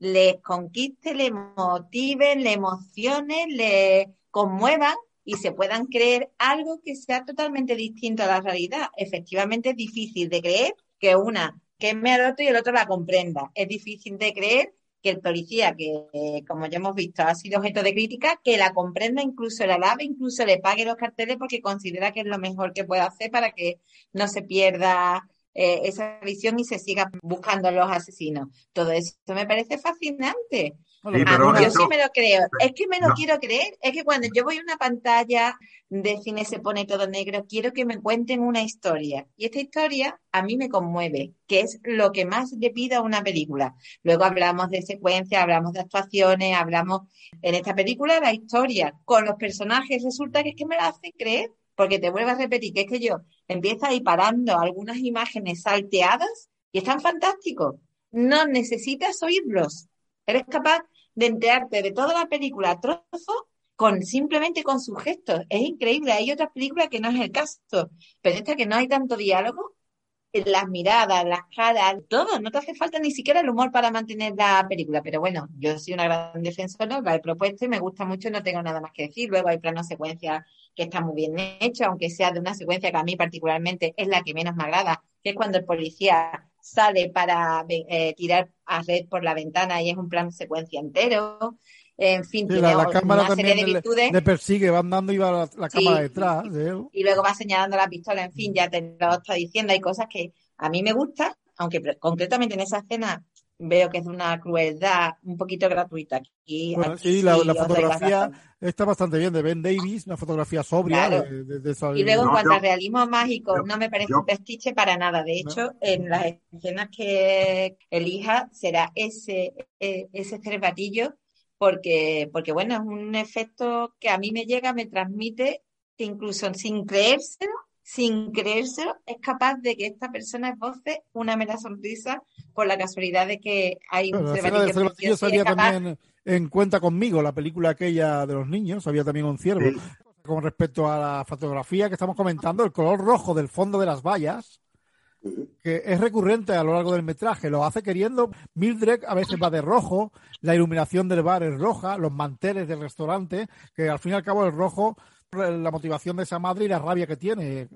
les conquiste, les motive, les emocione, les conmuevan y se puedan creer algo que sea totalmente distinto a la realidad. Efectivamente es difícil de creer que una queme al otro y el otro la comprenda. Es difícil de creer que el policía, que como ya hemos visto ha sido objeto de crítica, que la comprenda, incluso la alabe, incluso le pague los carteles porque considera que es lo mejor que puede hacer para que no se pierda eh, esa visión y se siga buscando a los asesinos. Todo eso me parece fascinante. Sí, Ah, pero yo eso- sí me lo creo. Es que me lo No. quiero creer. Es que cuando yo voy a una pantalla de cine se pone todo negro, quiero que me cuenten una historia. Y esta historia a mí me conmueve, que es lo que más le pido a una película. Luego hablamos de secuencias, hablamos de actuaciones, hablamos en esta película la historia con los personajes. Resulta que es que me la hacen creer, porque te vuelvo a repetir que es que yo empiezo ahí parando algunas imágenes salteadas y están fantásticos. No necesitas oírlos. Eres capaz de enterarte de toda la película a trozos con simplemente con sus gestos. Es increíble. Hay otras películas que no es el caso, pero esta que no hay tanto diálogo, las miradas, las caras, todo. No te hace falta ni siquiera el humor para mantener la película. Pero bueno, yo soy una gran defensora, la he propuesto y me gusta mucho, no tengo nada más que decir. Luego hay planos secuencias que están muy bien hechos, aunque sea de una secuencia que a mí particularmente es la que menos me agrada, que es cuando el policía sale para eh, tirar a red por la ventana y es un plan secuencia entero. En fin, Sí, tiene la, cámara una serie de virtudes le persigue, va andando y va la, la Sí. cámara detrás. de él. y luego va señalando la pistola, en fin, ya te lo está diciendo, hay cosas que a mí me gustan, aunque concretamente en esa escena veo que es de una crueldad un poquito gratuita. Aquí, Bueno, aquí sí, la, fotografía está bastante bien de Ben Davis, una fotografía sobria. Claro. de- de- de esa- Y luego en cuanto yo- al realismo mágico, yo- no me parece yo- un pastiche para nada. De hecho, en las escenas que elija será ese, eh, ese cervatillo porque, porque bueno, es un efecto que a mí me llega, me transmite, que incluso sin creérselo, sin creérselo, es capaz de que esta persona esboce una mera sonrisa por la casualidad de que hay un escena cervatillo salía es capaz- también en Cuenta conmigo, la película aquella de los niños, había también un ciervo. Sí. Con respecto a la fotografía que estamos comentando, el color rojo del fondo de las vallas, que es recurrente a lo largo del metraje, lo hace queriendo. Mildred a veces va de rojo, la iluminación del bar es roja, los manteles del restaurante, que al fin y al cabo el rojo, la motivación de esa madre y la rabia que tiene.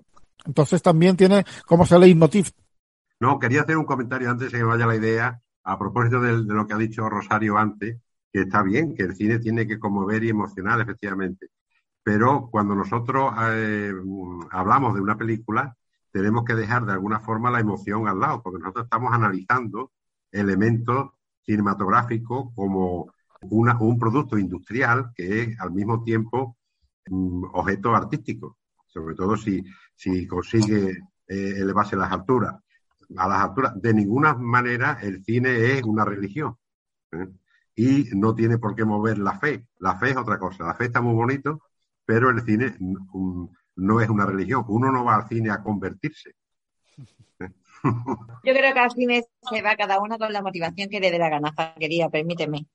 Entonces también tiene como ese leitmotiv. No, quería hacer un comentario antes de que vaya la idea, a propósito de, lo que ha dicho Rosario antes, que está bien, que el cine tiene que conmover y emocionar, efectivamente. Pero cuando nosotros eh, hablamos de una película, tenemos que dejar de alguna forma la emoción al lado, porque nosotros estamos analizando elementos cinematográficos como una- un producto industrial que al mismo tiempo objeto artístico, sobre todo si, si consigue eh, elevarse las alturas. A las alturas, de ninguna manera el cine es una religión. ¿eh? Y no tiene por qué mover la fe. La fe es otra cosa. La fe está muy bonito, pero el cine mm, no es una religión. Uno no va al cine a convertirse. Yo creo que al cine se va cada uno con la motivación que le dé la gana, quería, permíteme.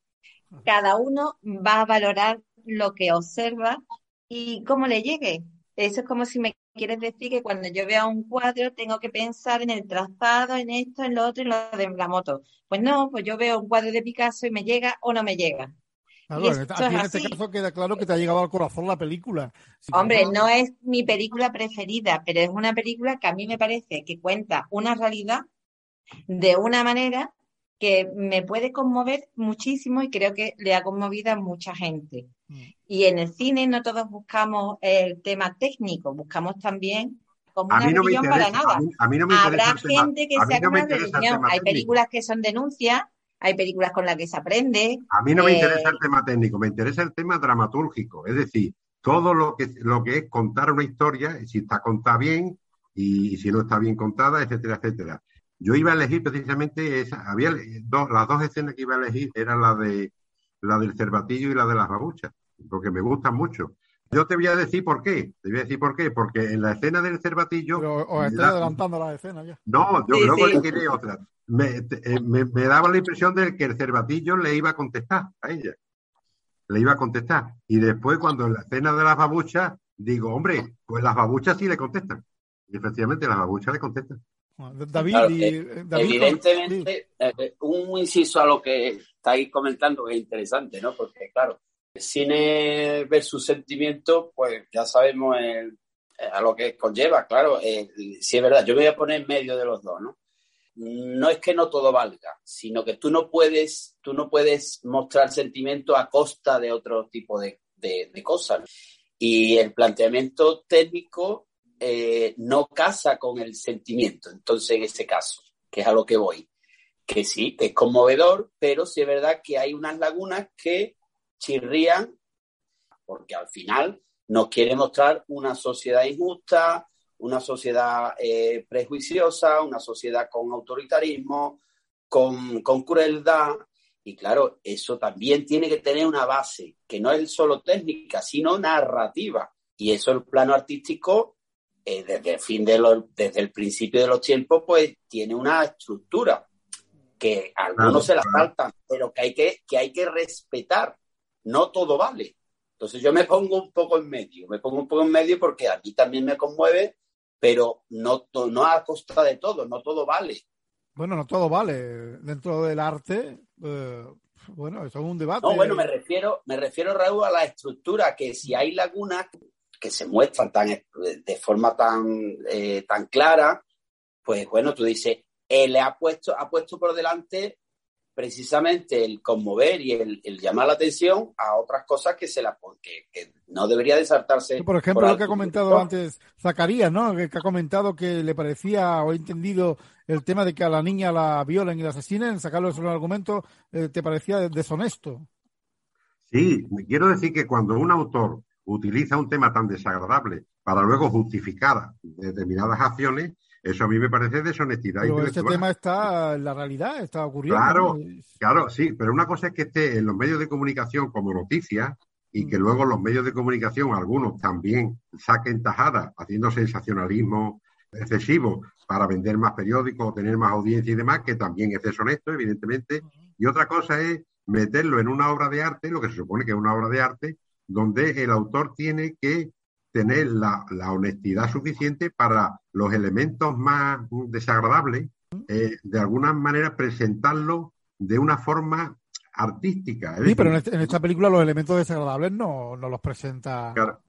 Cada uno va a valorar lo que observa y cómo le llegue. Eso es como si me quieres decir que cuando yo vea un cuadro tengo que pensar en el trazado, en esto, en lo otro, en lo de la moto. Pues no, pues yo veo un cuadro de Picasso y me llega o no me llega. Claro, este- aquí en este así. caso queda claro que te ha llegado al corazón la película. Si Hombre, no es mi película preferida, pero es una película que a mí me parece que cuenta una realidad de una manera que me puede conmover muchísimo y creo que le ha conmovido a mucha gente. Mm. Y en el cine no todos buscamos el tema técnico, buscamos también como A una mí no me religión para nada. A mí, a mí no me interesa Habrá tema- gente que sea no una religión. Hay técnico. películas que son denuncias, hay películas con las que se aprende. A mí no me Eh, interesa el tema técnico, me interesa el tema dramatúrgico, es decir, todo lo que, lo que es contar una historia, si está contada bien y, si no está bien contada, etcétera, etcétera. Yo iba a elegir precisamente esa, había dos, las dos escenas que iba a elegir eran la de la del cervatillo y la de las babuchas, porque me gustan mucho. Yo te voy a decir por qué, te voy a decir por qué, porque en la escena del cervatillo Pero os estoy da- adelantando la escena ya. no, yo Sí, luego sí. elegiré otra. Me, te- eh, me- me daba la impresión de que el cervatillo le iba a contestar a ella. Le iba a contestar. Y después, cuando en la escena de las babuchas, digo, hombre, pues las babuchas sí le contestan. Y efectivamente, las babuchas le contestan. David Claro, y eh, eh, David, Evidentemente, eh, un inciso a lo que estáis comentando que es interesante, ¿no? Porque, claro, el cine versus sentimiento, pues ya sabemos el- a lo que conlleva, claro. sí es verdad, yo me voy a poner en medio de los dos, ¿no? No es que no todo valga, sino que tú no puedes, tú no puedes mostrar sentimiento a costa de otro tipo de, de- de cosas. Y el planteamiento técnico eh, no casa con el sentimiento, entonces en ese caso, que es a lo que voy, que sí, es conmovedor, pero sí es verdad que hay unas lagunas que chirrían, porque al final nos quiere mostrar una sociedad injusta, una sociedad eh, prejuiciosa, una sociedad con autoritarismo, con, con crueldad, y claro, eso también tiene que tener una base, que no es solo técnica, sino narrativa. Y eso el plano artístico, eh, desde el fin de los, desde el principio de los tiempos, pues tiene una estructura que algunos se la saltan, pero que hay que, que hay que respetar. No todo vale. Entonces yo me pongo un poco en medio, me pongo un poco en medio porque a mí también me conmueve, pero no, to- no a costa de todo, no todo vale. bueno, no todo vale. Dentro del arte, eh, bueno, eso es un debate. No, bueno, me refiero, me refiero, Raúl, a la estructura, que si hay lagunas que se muestran tan, de forma tan, eh, tan clara, pues bueno, tú dices, eh, le ha puesto, ha puesto por delante precisamente el conmover y el, el llamar la atención a otras cosas que se la que, que no debería de saltarse. Por ejemplo, por lo que ha comentado antes Zacarías, ¿no? Que, que ha comentado que le parecía o ha entendido el tema de que a la niña la violen y la asesinen, sacarlo de su argumento, eh, te parecía deshonesto. Sí, quiero decir que cuando un autor utiliza un tema tan desagradable para luego justificar determinadas acciones, Eso a mí me parece deshonestidad Pero este tema está en la realidad, está ocurriendo. Claro, claro, sí, pero una cosa es que esté en los medios de comunicación como noticia y que Mm. luego los medios de comunicación, algunos también saquen tajadas haciendo sensacionalismo excesivo para vender más periódicos o tener más audiencia y demás, que también es deshonesto, evidentemente. Y otra cosa es meterlo en una obra de arte, lo que se supone que es una obra de arte, donde el autor tiene que tener la, la honestidad suficiente para los elementos más desagradables, eh, de alguna manera presentarlo de una forma artística. Sí, decir, pero en, este- en esta película los elementos desagradables no, no los presenta, claro,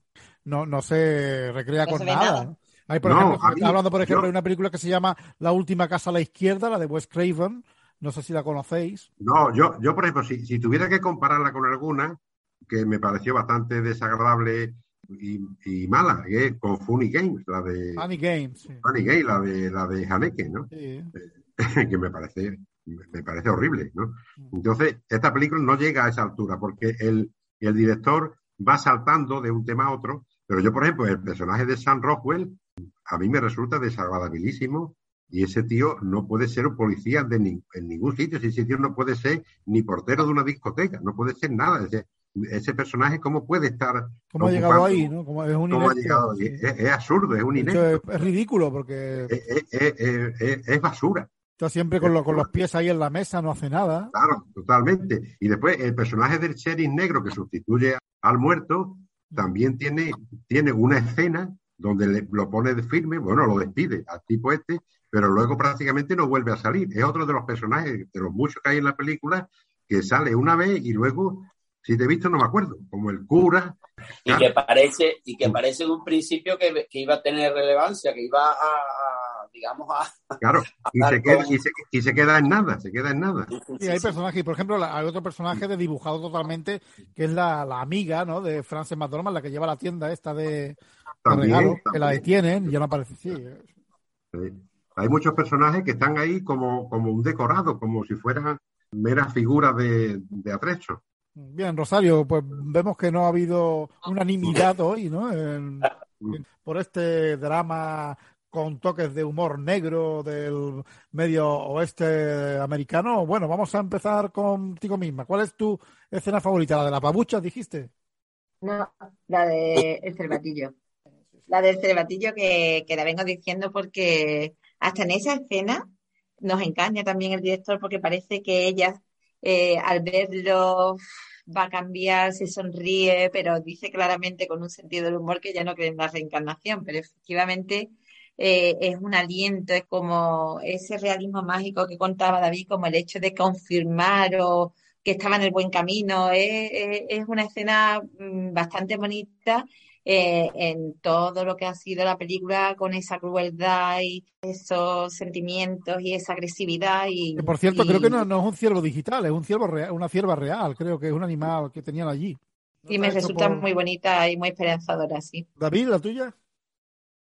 no, no se recrea No con se nada. nada. ¿no? Hay, por No, ejemplo, mí- hablando, por ejemplo, yo- de una película que se llama La última casa a la izquierda, la de Wes Craven. No sé si la conocéis. No, yo, yo por ejemplo, si, si tuviera que compararla con alguna que me pareció bastante desagradable y, y mala, que es con Funny Games, la de Funny Games. sí. Funny Games, la de la de Haneke, ¿no? Sí. que me parece me parece horrible, ¿no? Entonces, esta película no llega a esa altura porque el, el director va saltando de un tema a otro, pero yo, por ejemplo, el personaje de Sam Rockwell a mí me resulta desagradabilísimo y ese tío no puede ser un policía de ni- en ningún sitio, si ese tío no puede ser ni portero de una discoteca, no puede ser nada. Ese, ese personaje, ¿cómo puede estar? ¿Cómo ha llegado ahí? ¿no? Como es un ¿Cómo ha llegado ahí? Es, es absurdo, es un inepto, es, es ridículo porque es, basura. está siempre con, lo- con los pies ahí en la mesa, no hace nada. Claro, totalmente. Y después el personaje del sheriff negro que sustituye al muerto también tiene, tiene una escena donde le- lo pone de firme, bueno, lo despide al tipo este, pero luego prácticamente no vuelve a salir. Es otro de los personajes, de los muchos que hay en la película, que sale una vez y luego, si te he visto, no me acuerdo, como el cura. Y que parece, y que parece en un principio que, que iba a tener relevancia, que iba a, a, digamos, a... Claro, y se, queda, con- y, se, y se queda en nada, se queda en nada. Y hay personajes, por ejemplo, la- hay otro personaje de dibujado totalmente, que es la, la amiga, ¿no? De Frances McDormand, la que lleva la tienda esta de, de También, que la detienen ya no aparece. Sí, Sí. Hay muchos personajes que están ahí como, como un decorado, como si fueran meras figuras de, de atrecho. Bien, Rosario, pues vemos que no ha habido unanimidad hoy, ¿no? En- en- por este drama con toques de humor negro del medio oeste americano. Bueno, vamos a empezar contigo misma. ¿Cuál es tu escena favorita? ¿La de la pabucha, dijiste? No, la de el cervatillo. La del cervatillo que, que la vengo diciendo porque hasta en esa escena nos engaña también el director porque parece que ella eh, al verlo va a cambiar, se sonríe, pero dice claramente con un sentido del humor que ya no cree en la reencarnación, pero efectivamente eh, es un aliento, es como ese realismo mágico que contaba David, como el hecho de confirmar o que estaba en el buen camino. Es, una escena mm, bastante bonita eh, en todo lo que ha sido la película, con esa crueldad y esos sentimientos y esa agresividad. Y, Que por cierto, y- creo que no, no es un ciervo digital, es un ciervo real, una cierva real, creo que es un animal que tenían allí. y me resulta por- muy bonita y muy esperanzadora, sí. David, la tuya.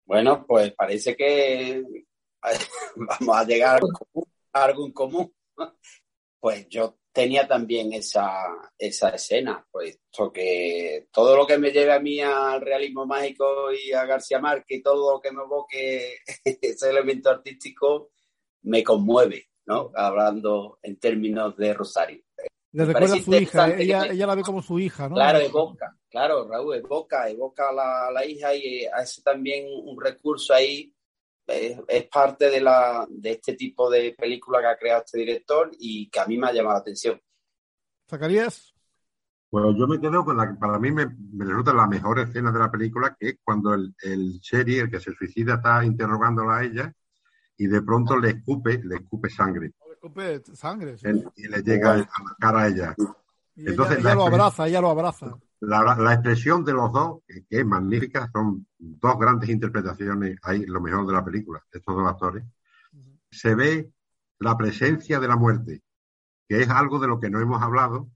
Bueno, pues parece que vamos a llegar a algo en común. Pues yo tenía también esa, esa escena, puesto que todo lo que me lleve a mí al realismo mágico y a García Márquez y todo lo que me evoque ese elemento artístico me conmueve, ¿no? Hablando en términos de Rosario. Le recuerda a su hija, interesante ella, que ella la ve como su hija, ¿no? Claro, evoca, claro, Raúl, evoca, evoca a la, la hija y eh, hace también un recurso ahí. Es, es parte de, la, de este tipo de película que ha creado este director y que a mí me ha llamado la atención. ¿Zacarías? Pues yo me quedo con la que para mí me, me resulta la mejor escena de la película, que es cuando el, el sheriff, el que se suicida, está interrogándola a ella y de pronto le escupe, le escupe sangre Le escupe sangre. sí. él- y le llega a la cara a ella. Y ella- entonces ella, la lo abraza, ella lo abraza. La, la expresión de los dos, que, que es magnífica, son dos grandes interpretaciones, ahí lo mejor de la película, de estos dos actores. Se ve la presencia de la muerte, que es algo de lo que no hemos hablado,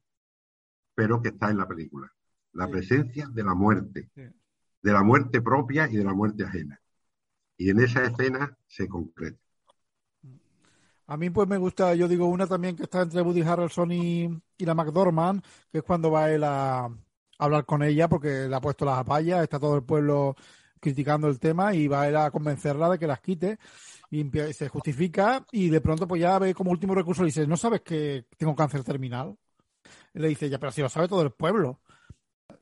pero que está en la película. La Sí. presencia de la muerte, Sí. de la muerte propia y de la muerte ajena. Y en esa escena se concreta. A mí pues me gusta, yo digo una también que está entre Woody Harrelson y, y la McDormand, que es cuando va él a hablar con ella porque le ha puesto las apallas, está todo el pueblo criticando el tema y va él a convencerla de que las quite. y se justifica y de pronto pues ya ve como último recurso le dice, ¿no sabes que tengo cáncer terminal? Y le dice, ya, pero si lo sabe todo el pueblo.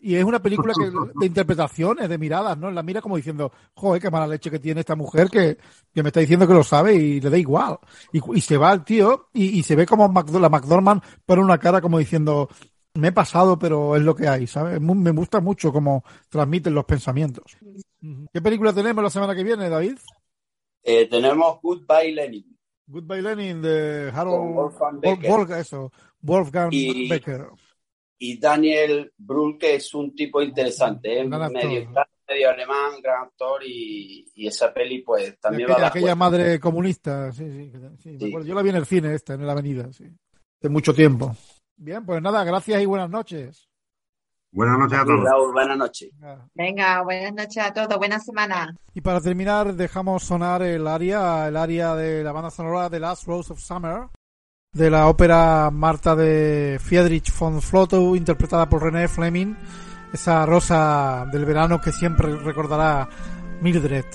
Y es una película que, de interpretaciones, de miradas, ¿no? La mira como diciendo, joder, qué mala leche que tiene esta mujer que, que me está diciendo que lo sabe y le da igual. Y, y se va el tío y, y se ve como la McDormand pone una cara como diciendo, me he pasado, pero es lo que hay, ¿sabes? Me gusta mucho cómo transmiten los pensamientos. ¿Qué película tenemos la semana que viene, David? Eh, tenemos Goodbye Lenin. Goodbye Lenin de Harold Wolfgang Wol- Becker. Wolfgang, eso, Wolfgang Y- Becker. y Daniel Brühl, que es un tipo interesante, actor. medio, medio alemán, gran actor, y, y esa peli pues también va a aquella, aquella cuenta. madre comunista, sí, sí, que- sí, me acuerdo. Yo la vi en el cine esta, en la avenida, sí. De mucho tiempo. Bien, pues nada, gracias y buenas noches. Buenas noches a Y todos. Raúl, buenas noches. Venga. Venga, buenas noches a todos, buena semana. Y para terminar, dejamos sonar el área, el área de la banda sonora de Last Rose of Summer, de la ópera Marta de Friedrich von Flotow, interpretada por René Fleming, esa rosa del verano que siempre recordará Mildred.